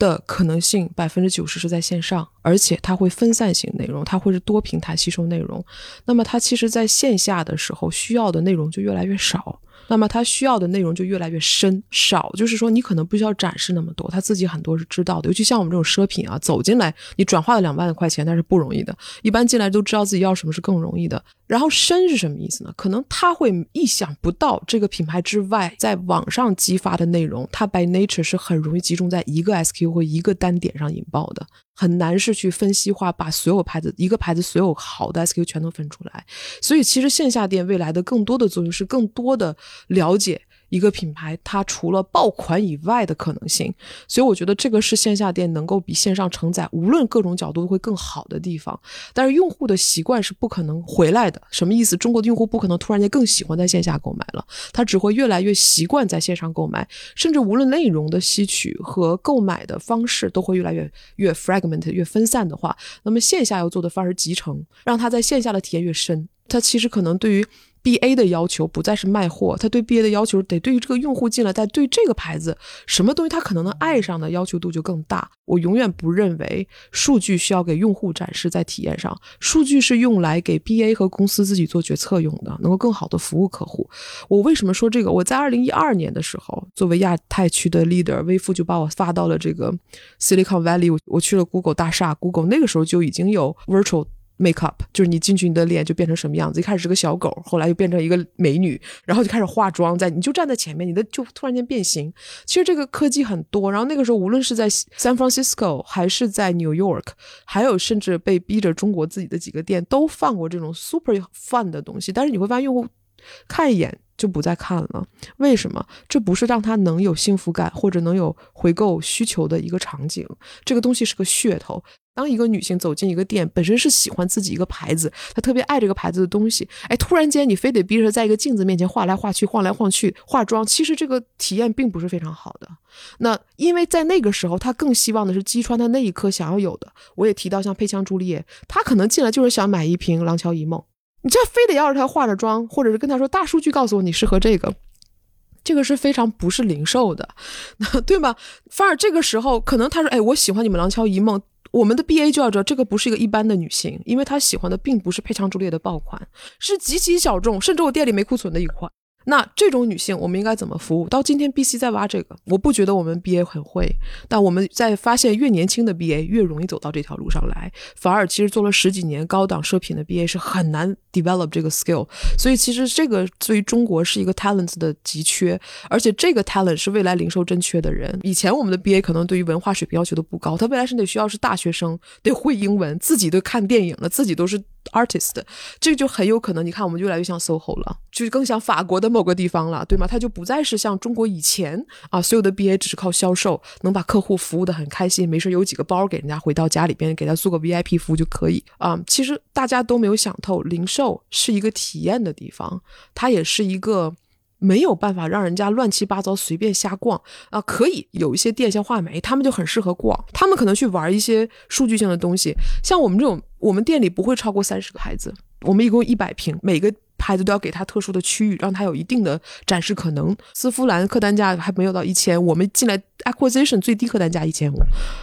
的可能性百分之九十是在线上，而且它会分散型内容，它会是多平台吸收内容，那么它其实在线下的时候需要的内容就越来越少。那么他需要的内容就越来越深少，就是说你可能不需要展示那么多，他自己很多是知道的。尤其像我们这种奢品啊，走进来你转化了两万块钱，那是不容易的。一般进来都知道自己要什么是更容易的。然后深是什么意思呢？可能他会意想不到这个品牌之外，在网上激发的内容，它 by nature 是很容易集中在一个 SQ 或一个单点上引爆的。很难是去分析化，把所有牌子一个牌子所有好的 SKU 全都分出来。所以其实线下店未来的更多的作用是更多的了解。一个品牌，它除了爆款以外的可能性，所以我觉得这个是线下店能够比线上承载，无论各种角度都会更好的地方。但是用户的习惯是不可能回来的，什么意思？中国的用户不可能突然间更喜欢在线下购买了，他只会越来越习惯在线上购买，甚至无论内容的吸取和购买的方式都会越来越越 fragment 越分散的话，那么线下要做的反而集成，让他在线下的体验越深。他其实可能对于。B A 的要求不再是卖货，他对 B A 的要求得对于这个用户进来，在对这个牌子什么东西他可能能爱上的要求度就更大。我永远不认为数据需要给用户展示在体验上，数据是用来给 B A 和公司自己做决策用的，能够更好的服务客户。我为什么说这个？我在二零一二年的时候，作为亚太区的 leader，微付就把我发到了这个 Silicon Valley，我去了 Google 大厦，Google 那个时候就已经有 virtual。Make up 就是你进去你的脸就变成什么样子，一开始是个小狗，后来又变成一个美女，然后就开始化妆，在你就站在前面，你的就突然间变形。其实这个科技很多，然后那个时候无论是在 San Francisco 还是在 New York，还有甚至被逼着中国自己的几个店都放过这种 super fun 的东西，但是你会发现用户看一眼就不再看了，为什么？这不是让他能有幸福感或者能有回购需求的一个场景，这个东西是个噱头。当一个女性走进一个店，本身是喜欢自己一个牌子，她特别爱这个牌子的东西。哎，突然间你非得逼着在一个镜子面前画来画去、晃来晃去化妆，其实这个体验并不是非常好的。那因为在那个时候，她更希望的是击穿她那一刻想要有的。我也提到像佩枪朱丽叶，她可能进来就是想买一瓶廊桥遗梦，你这非得要着他化着妆，或者是跟他说大数据告诉我你适合这个。这个是非常不是零售的，对吗？反而这个时候，可能他说：“哎，我喜欢你们廊桥遗梦。”我们的 B A 就要知道，这个不是一个一般的女性，因为她喜欢的并不是配枪朱烈的爆款，是极其小众，甚至我店里没库存的一款。那这种女性，我们应该怎么服务？到今天，B C 在挖这个，我不觉得我们 B A 很会，但我们在发现越年轻的 B A 越容易走到这条路上来，反而其实做了十几年高档奢品的 B A 是很难 develop 这个 skill。所以其实这个对于中国是一个 talent 的急缺，而且这个 talent 是未来零售真缺的人。以前我们的 B A 可能对于文化水平要求都不高，他未来是得需要是大学生，得会英文，自己都看电影了，自己都是 artist，这就很有可能，你看我们越来越像 SOHO 了，就更像法国的。某个地方了，对吗？它就不再是像中国以前啊，所有的 BA 只是靠销售，能把客户服务的很开心，没事有几个包给人家，回到家里边给他做个 VIP 服务就可以啊。其实大家都没有想透，零售是一个体验的地方，它也是一个没有办法让人家乱七八糟随便瞎逛啊。可以有一些店像画眉，他们就很适合逛，他们可能去玩一些数据性的东西。像我们这种，我们店里不会超过三十个孩子，我们一共一百平，每个。牌子都要给它特殊的区域，让它有一定的展示可能。丝芙兰客单价还没有到一千，我们进来 acquisition 最低客单价一千五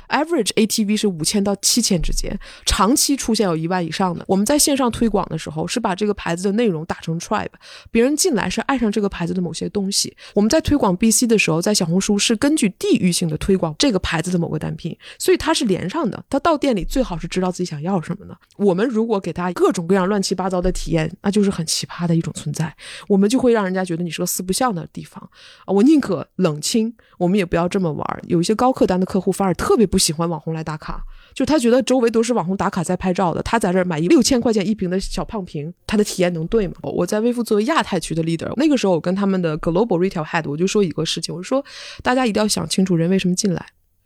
，average ATV 是五千到七千之间，长期出现有一万以上的。我们在线上推广的时候，是把这个牌子的内容打成 tribe，别人进来是爱上这个牌子的某些东西。我们在推广 BC 的时候，在小红书是根据地域性的推广这个牌子的某个单品，所以它是连上的。他到店里最好是知道自己想要什么的。我们如果给他各种各样乱七八糟的体验，那就是很奇。它的一种存在，我们就会让人家觉得你是个四不像的地方啊！我宁可冷清，我们也不要这么玩。有一些高客单的客户反而特别不喜欢网红来打卡，就他觉得周围都是网红打卡在拍照的，他在这儿买一六千块钱一瓶的小胖瓶，他的体验能对吗？我在微付作为亚太区的 leader，那个时候我跟他们的 global retail head 我就说一个事情，我说大家一定要想清楚人为什么进来。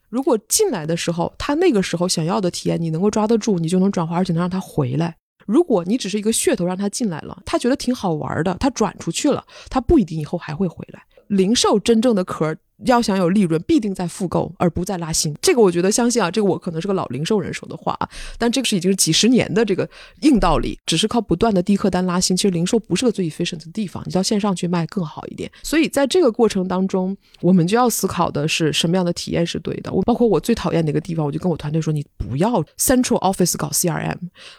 如果进来的时候，他那个时候想要的体验你能够抓得住，你就能转化，而且能让他回来。如果你只是一个噱头让他进来了，他觉得挺好玩的，他转出去了，他不一定以后还会回来。零售真正的壳。要想有利润，必定在复购，而不在拉新。这个我觉得相信啊，这个我可能是个老零售人说的话啊，但这个是已经是几十年的这个硬道理，只是靠不断的低客单拉新。其实零售不是个最 efficient 的地方，你到线上去卖更好一点。所以在这个过程当中，我们就要思考的是什么样的体验是对的。我包括我最讨厌的一个地方，我就跟我团队说，你不要 central office 搞 CRM。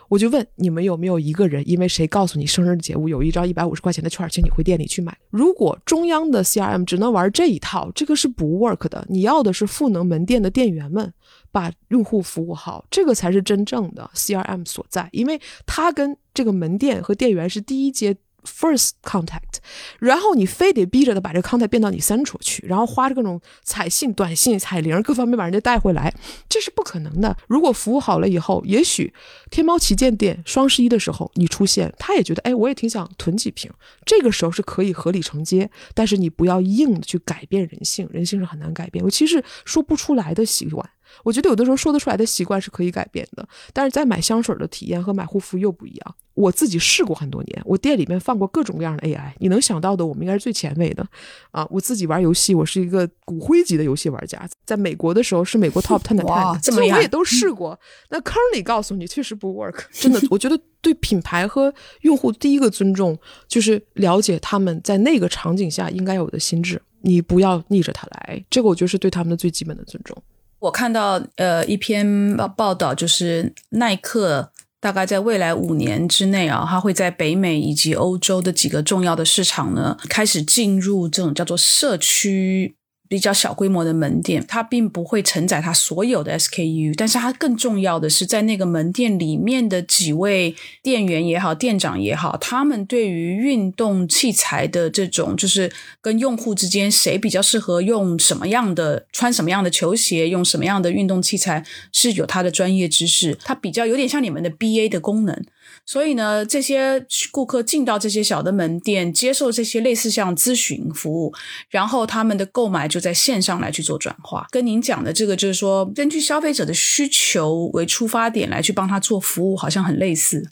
我就问你们有没有一个人，因为谁告诉你生日节物有一张一百五十块钱的券，请你回店里去买。如果中央的 CRM 只能玩这一套，这个是不 work 的。你要的是赋能门店的店员们，把用户服务好，这个才是真正的 CRM 所在，因为它跟这个门店和店员是第一阶。First contact，然后你非得逼着他把这个 contact 变到你删除去，然后花着各种彩信、短信、彩铃各方面把人家带回来，这是不可能的。如果服务好了以后，也许天猫旗舰店双十一的时候你出现，他也觉得，哎，我也挺想囤几瓶，这个时候是可以合理承接。但是你不要硬的去改变人性，人性是很难改变，尤其是说不出来的习惯。我觉得有的时候说得出来的习惯是可以改变的，但是在买香水的体验和买护肤又不一样。我自己试过很多年，我店里面放过各种各样的 AI，你能想到的，我们应该是最前卫的啊！我自己玩游戏，我是一个骨灰级的游戏玩家，在美国的时候是美国 Top Ten 的 Ten，这么我也都试过。那坑里告诉你，确实不 work，真的。我觉得对品牌和用户第一个尊重就是了解他们在那个场景下应该有的心智，你不要逆着他来，这个我觉得是对他们的最基本的尊重。我看到呃一篇报报道，就是耐克大概在未来五年之内啊，它会在北美以及欧洲的几个重要的市场呢，开始进入这种叫做社区。比较小规模的门店，它并不会承载它所有的 SKU，但是它更重要的是在那个门店里面的几位店员也好，店长也好，他们对于运动器材的这种，就是跟用户之间谁比较适合用什么样的穿什么样的球鞋，用什么样的运动器材，是有他的专业知识，它比较有点像你们的 BA 的功能。所以呢，这些顾客进到这些小的门店，接受这些类似像咨询服务，然后他们的购买就在线上来去做转化。跟您讲的这个，就是说根据消费者的需求为出发点来去帮他做服务，好像很类似。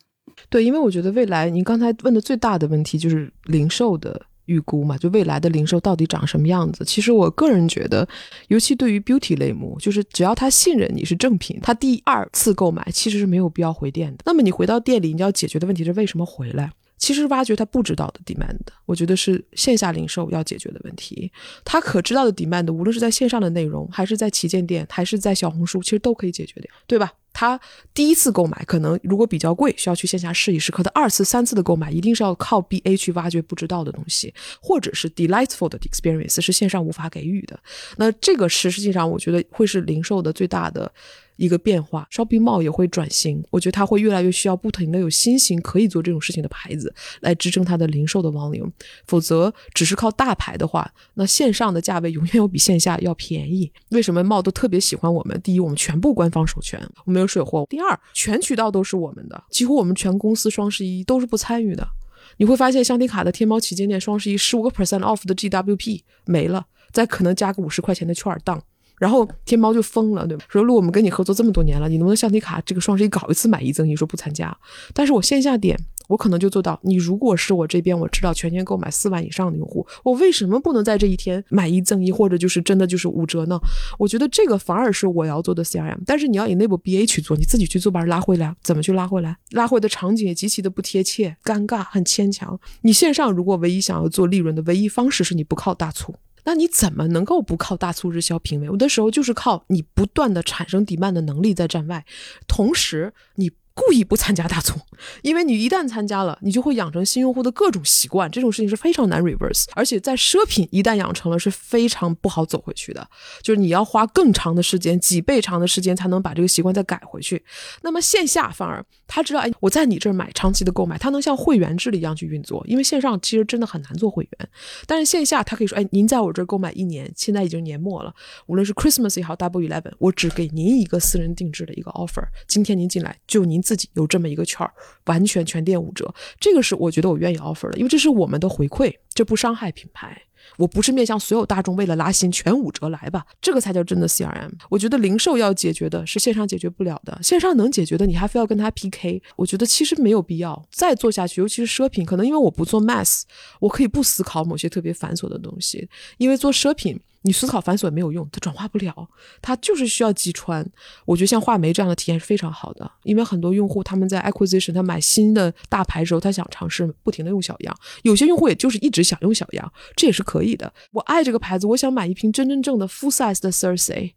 对，因为我觉得未来您刚才问的最大的问题就是零售的。预估嘛，就未来的零售到底长什么样子？其实我个人觉得，尤其对于 beauty 类目，就是只要他信任你是正品，他第二次购买其实是没有必要回店的。那么你回到店里，你要解决的问题是为什么回来？其实挖掘他不知道的 demand，我觉得是线下零售要解决的问题。他可知道的 demand，无论是在线上的内容，还是在旗舰店，还是在小红书，其实都可以解决的，对吧？他第一次购买可能如果比较贵，需要去线下试一试；可他二次、三次的购买，一定是要靠 BA 去挖掘不知道的东西，或者是 delightful 的 experience 是线上无法给予的。那这个是实际上我觉得会是零售的最大的。一个变化，shopping mall 也会转型。我觉得它会越来越需要不停的有新型可以做这种事情的牌子来支撑它的零售的 volume。否则，只是靠大牌的话，那线上的价位永远有比线下要便宜。为什么帽都特别喜欢我们？第一，我们全部官方授权，我们有水货；第二，全渠道都是我们的，几乎我们全公司双十一都是不参与的。你会发现，香缇卡的天猫旗舰店双十一十五个 percent off 的 GWP 没了，再可能加个五十块钱的券当。然后天猫就疯了，对吧？说路我们跟你合作这么多年了，你能不能橡皮卡这个双十一搞一次买一赠一？说不参加，但是我线下店我可能就做到。你如果是我这边我知道全天购买四万以上的用户，我为什么不能在这一天买一赠一，或者就是真的就是五折呢？我觉得这个反而是我要做的 CRM。但是你要以内部 B A 去做，你自己去做把人拉回来，怎么去拉回来？拉回的场景也极其的不贴切，尴尬，很牵强。你线上如果唯一想要做利润的唯一方式是你不靠大促。那你怎么能够不靠大促日销评委？有的时候就是靠你不断的产生抵漫的能力在站外，同时你。故意不参加大促，因为你一旦参加了，你就会养成新用户的各种习惯，这种事情是非常难 reverse，而且在奢品一旦养成了是非常不好走回去的，就是你要花更长的时间，几倍长的时间才能把这个习惯再改回去。那么线下反而他知道，哎，我在你这儿买长期的购买，他能像会员制的一样去运作，因为线上其实真的很难做会员，但是线下他可以说，哎，您在我这儿购买一年，现在已经年末了，无论是 Christmas 也好，Double Eleven，我只给您一个私人定制的一个 offer，今天您进来就您。自己有这么一个券儿，完全全店五折，这个是我觉得我愿意 offer 的，因为这是我们的回馈，这不伤害品牌。我不是面向所有大众，为了拉新全五折来吧，这个才叫真的 CRM。我觉得零售要解决的是线上解决不了的，线上能解决的，你还非要跟他 PK，我觉得其实没有必要再做下去。尤其是奢品，可能因为我不做 mass，我可以不思考某些特别繁琐的东西，因为做奢品。你思考繁琐也没有用，它转化不了，它就是需要击穿。我觉得像画眉这样的体验是非常好的，因为很多用户他们在 acquisition 他买新的大牌时候，他想尝试不停的用小样，有些用户也就是一直想用小样，这也是可以的。我爱这个牌子，我想买一瓶真真正的 full size 的 Cersei，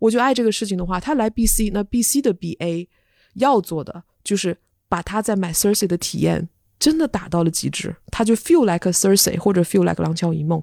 我就爱这个事情的话，他来 BC，那 BC 的 BA 要做的就是把他在买 Cersei 的体验。真的打到了极致，他就 feel like a Thursday 或者 feel like 廊桥遗梦，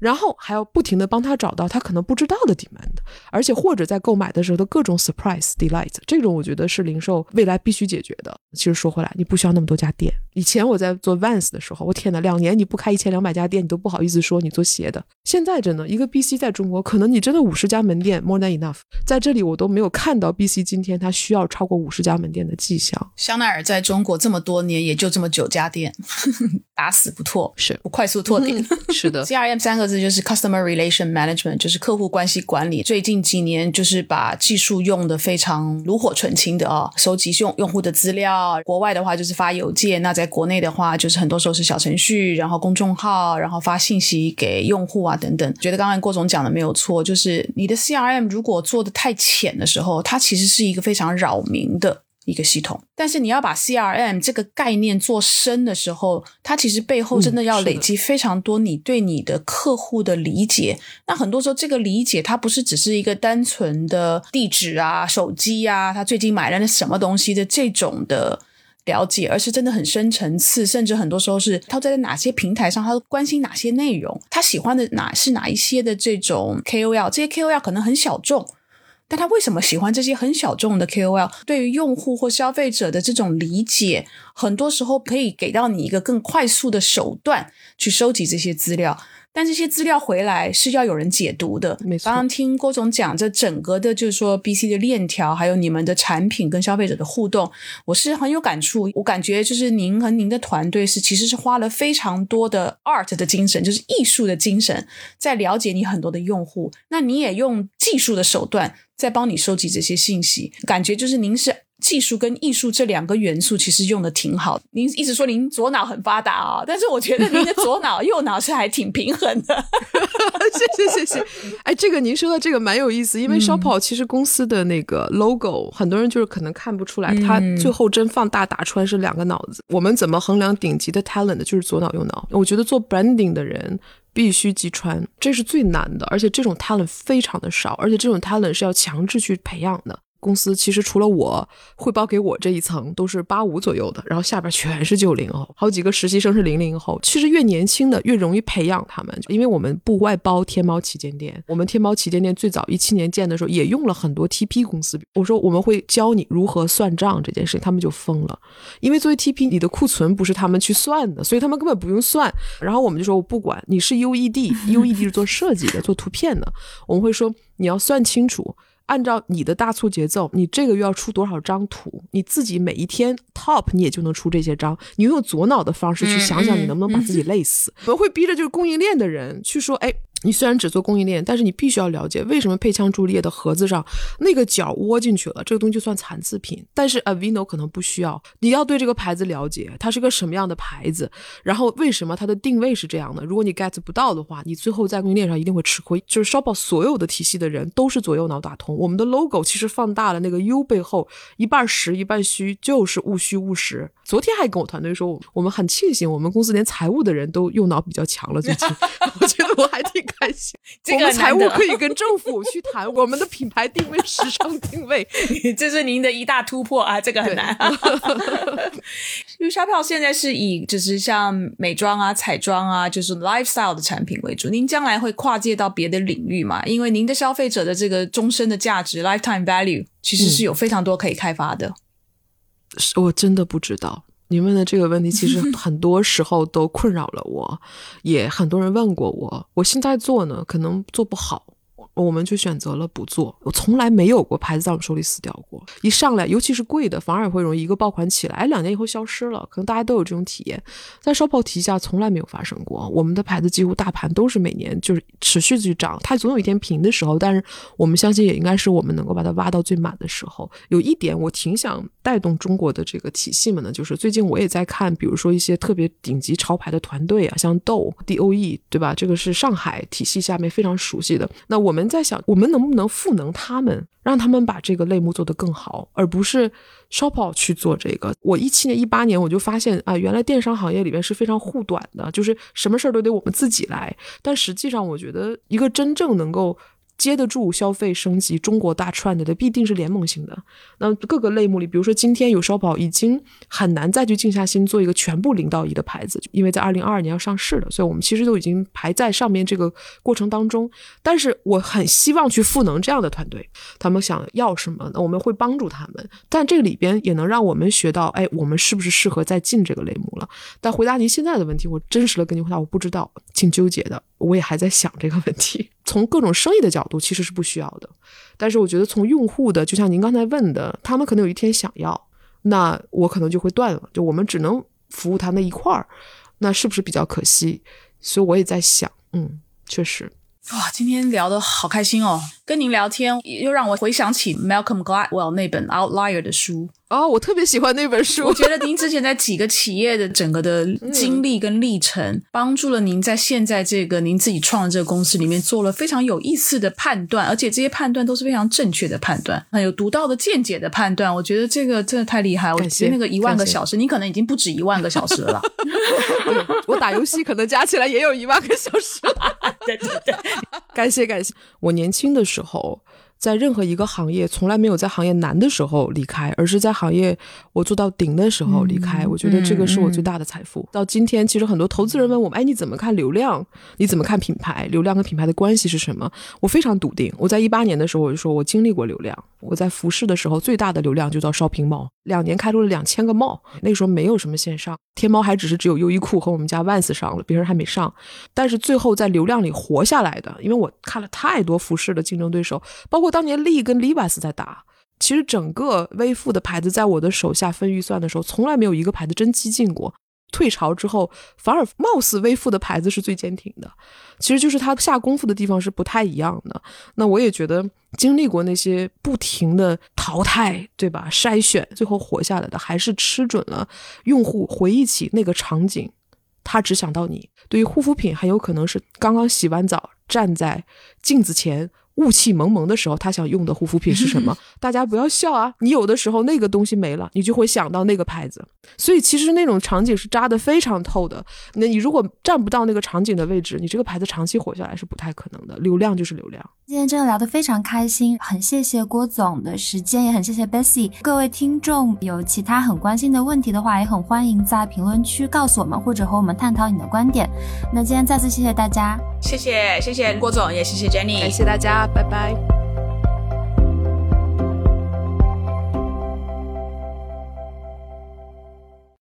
然后还要不停的帮他找到他可能不知道的 demand，而且或者在购买的时候的各种 surprise delight，这种我觉得是零售未来必须解决的。其实说回来，你不需要那么多家店。以前我在做 Vans 的时候，我天呐，两年你不开一千两百家店，你都不好意思说你做鞋的。现在真的，一个 BC 在中国，可能你真的五十家门店 more than enough，在这里我都没有看到 BC 今天它需要超过五十家门店的迹象。香奈儿在中国这么多年，也就这么九家店，打死不拓，是不快速拓点。是的，CRM 三个字就是 Customer Relation Management，就是客户关系管理。最近几年就是把技术用的非常炉火纯青的啊，收集用用户的资料。国外的话就是发邮件，那在国内的话就是很多时候是小程序，然后公众号，然后发信息给用户啊等等。觉得刚刚郭总讲的没有错，就是你的 CRM 如果做的太浅的时候，它其实是一个非常扰民的。一个系统，但是你要把 CRM 这个概念做深的时候，它其实背后真的要累积非常多你对你的客户的理解。那很多时候，这个理解它不是只是一个单纯的地址啊、手机啊，他最近买了那什么东西的这种的了解，而是真的很深层次，甚至很多时候是他在哪些平台上，他关心哪些内容，他喜欢的哪是哪一些的这种 KOL，这些 KOL 可能很小众。但他为什么喜欢这些很小众的 KOL？对于用户或消费者的这种理解，很多时候可以给到你一个更快速的手段去收集这些资料。但这些资料回来是要有人解读的。没错。刚刚听郭总讲这整个的，就是说 BC 的链条，还有你们的产品跟消费者的互动，我是很有感触。我感觉就是您和您的团队是其实是花了非常多的 art 的精神，就是艺术的精神，在了解你很多的用户。那你也用技术的手段在帮你收集这些信息，感觉就是您是。技术跟艺术这两个元素其实用的挺好。您一直说您左脑很发达啊，但是我觉得您的左脑右脑是还挺平衡的。谢谢谢谢。哎，这个您说的这个蛮有意思，因为 Shoppo 其实公司的那个 logo，很多人就是可能看不出来，它最后真放大打出来是两个脑子。我们怎么衡量顶级的 talent？就是左脑右脑。我觉得做 branding 的人必须击穿，这是最难的，而且这种 talent 非常的少，而且这种 talent 是要强制去培养的。公司其实除了我汇报给我这一层都是八五左右的，然后下边全是九零后，好几个实习生是零零后。其实越年轻的越容易培养他们，因为我们不外包天猫旗舰店，我们天猫旗舰店最早一七年建的时候也用了很多 TP 公司。我说我们会教你如何算账这件事情，他们就疯了，因为作为 TP 你的库存不是他们去算的，所以他们根本不用算。然后我们就说我不管你是 UED，UED 是做设计的，做图片的，我们会说你要算清楚。按照你的大促节奏，你这个月要出多少张图？你自己每一天 top 你也就能出这些张。你用左脑的方式去想想，你能不能把自己累死？我们会逼着就是供应链的人去说，哎。你虽然只做供应链，但是你必须要了解为什么配枪朱丽叶的盒子上那个角窝进去了，这个东西就算残次品。但是 Avino 可能不需要，你要对这个牌子了解，它是个什么样的牌子，然后为什么它的定位是这样的。如果你 get 不到的话，你最后在供应链上一定会吃亏。就是 shopo 所有的体系的人都是左右脑打通。我们的 logo 其实放大了那个 U 背后一半实一半虚，就是务虚务实。昨天还跟我团队说，我们很庆幸我们公司连财务的人都右脑比较强了。最近 我觉得我还挺。开心，这个财务可以跟政府去谈 我们的品牌定位、时尚定位，这是您的一大突破啊！这个很难。因为沙票现在是以就是像美妆啊、彩妆啊，就是 lifestyle 的产品为主。您将来会跨界到别的领域嘛？因为您的消费者的这个终身的价值 lifetime value 其实是有非常多可以开发的。我真的不知道。你问的这个问题，其实很多时候都困扰了我，也很多人问过我。我现在做呢，可能做不好，我们就选择了不做。我从来没有过牌子在我们手里死掉过，一上来，尤其是贵的，反而会容易一个爆款起来，哎，两年以后消失了。可能大家都有这种体验，在烧炮提下从来没有发生过。我们的牌子几乎大盘都是每年就是持续去涨，它总有一天平的时候，但是我们相信也应该是我们能够把它挖到最满的时候。有一点我挺想带动中国的这个体系们呢，就是最近我也在看，比如说一些特别顶级潮牌的团队啊，像豆 D O E，对吧？这个是上海体系下面非常熟悉的。那我们在想，我们能不能赋能他们，让他们把这个类目做得更好，而不是 Shopo 去做这个。我一七年、一八年我就发现啊，原来电商行业里面是非常护短的，就是什么事儿都得我们自己来。但实际上，我觉得一个真正能够。接得住消费升级，中国大 trend 的必定是联盟型的。那各个类目里，比如说今天有烧宝已经很难再去静下心做一个全部零到一的牌子，因为在二零二二年要上市了，所以我们其实都已经排在上面这个过程当中。但是我很希望去赋能这样的团队，他们想要什么，那我们会帮助他们。但这个里边也能让我们学到，哎，我们是不是适合再进这个类目了？但回答您现在的问题，我真实的跟您回答，我不知道，挺纠结的，我也还在想这个问题。从各种生意的角度，其实是不需要的。但是我觉得从用户的，就像您刚才问的，他们可能有一天想要，那我可能就会断了。就我们只能服务他那一块儿，那是不是比较可惜？所以我也在想，嗯，确实。哇，今天聊得好开心哦！跟您聊天又让我回想起 Malcolm Gladwell 那本 Outlier 的书。哦，我特别喜欢那本书。我觉得您之前在几个企业的整个的经历跟历程，帮助了您在现在这个您自己创的这个公司里面做了非常有意思的判断，而且这些判断都是非常正确的判断，很有独到的见解的判断。我觉得这个真的太厉害。我觉得那个一万个小时，你可能已经不止一万个小时了。我打游戏可能加起来也有一万个小时了。对对对，感谢感谢。我年轻的时候。在任何一个行业，从来没有在行业难的时候离开，而是在行业我做到顶的时候离开。我觉得这个是我最大的财富。到今天，其实很多投资人问我们：“哎，你怎么看流量？你怎么看品牌？流量跟品牌的关系是什么？”我非常笃定。我在一八年的时候，我就说我经历过流量。我在服饰的时候，最大的流量就叫 shopping mall，两年开出了两千个帽。那时候没有什么线上，天猫还只是只有优衣库和我们家 Vans 上了，别人还没上。但是最后在流量里活下来的，因为我看了太多服饰的竞争对手，包括当年利跟 Levi's 在打。其实整个微付的牌子在我的手下分预算的时候，从来没有一个牌子真激进过。退潮之后，反而貌似微付的牌子是最坚挺的，其实就是他下功夫的地方是不太一样的。那我也觉得经历过那些不停的淘汰，对吧？筛选，最后活下来的还是吃准了用户回忆起那个场景，他只想到你。对于护肤品，很有可能是刚刚洗完澡，站在镜子前。雾气蒙蒙的时候，他想用的护肤品是什么？大家不要笑啊！你有的时候那个东西没了，你就会想到那个牌子。所以其实那种场景是扎得非常透的。那你如果站不到那个场景的位置，你这个牌子长期活下来是不太可能的。流量就是流量。今天真的聊得非常开心，很谢谢郭总的时间，也很谢谢 Bessy。各位听众有其他很关心的问题的话，也很欢迎在评论区告诉我们，或者和我们探讨你的观点。那今天再次谢谢大家，谢谢谢谢郭总，也谢谢 Jenny，感谢大家。拜拜。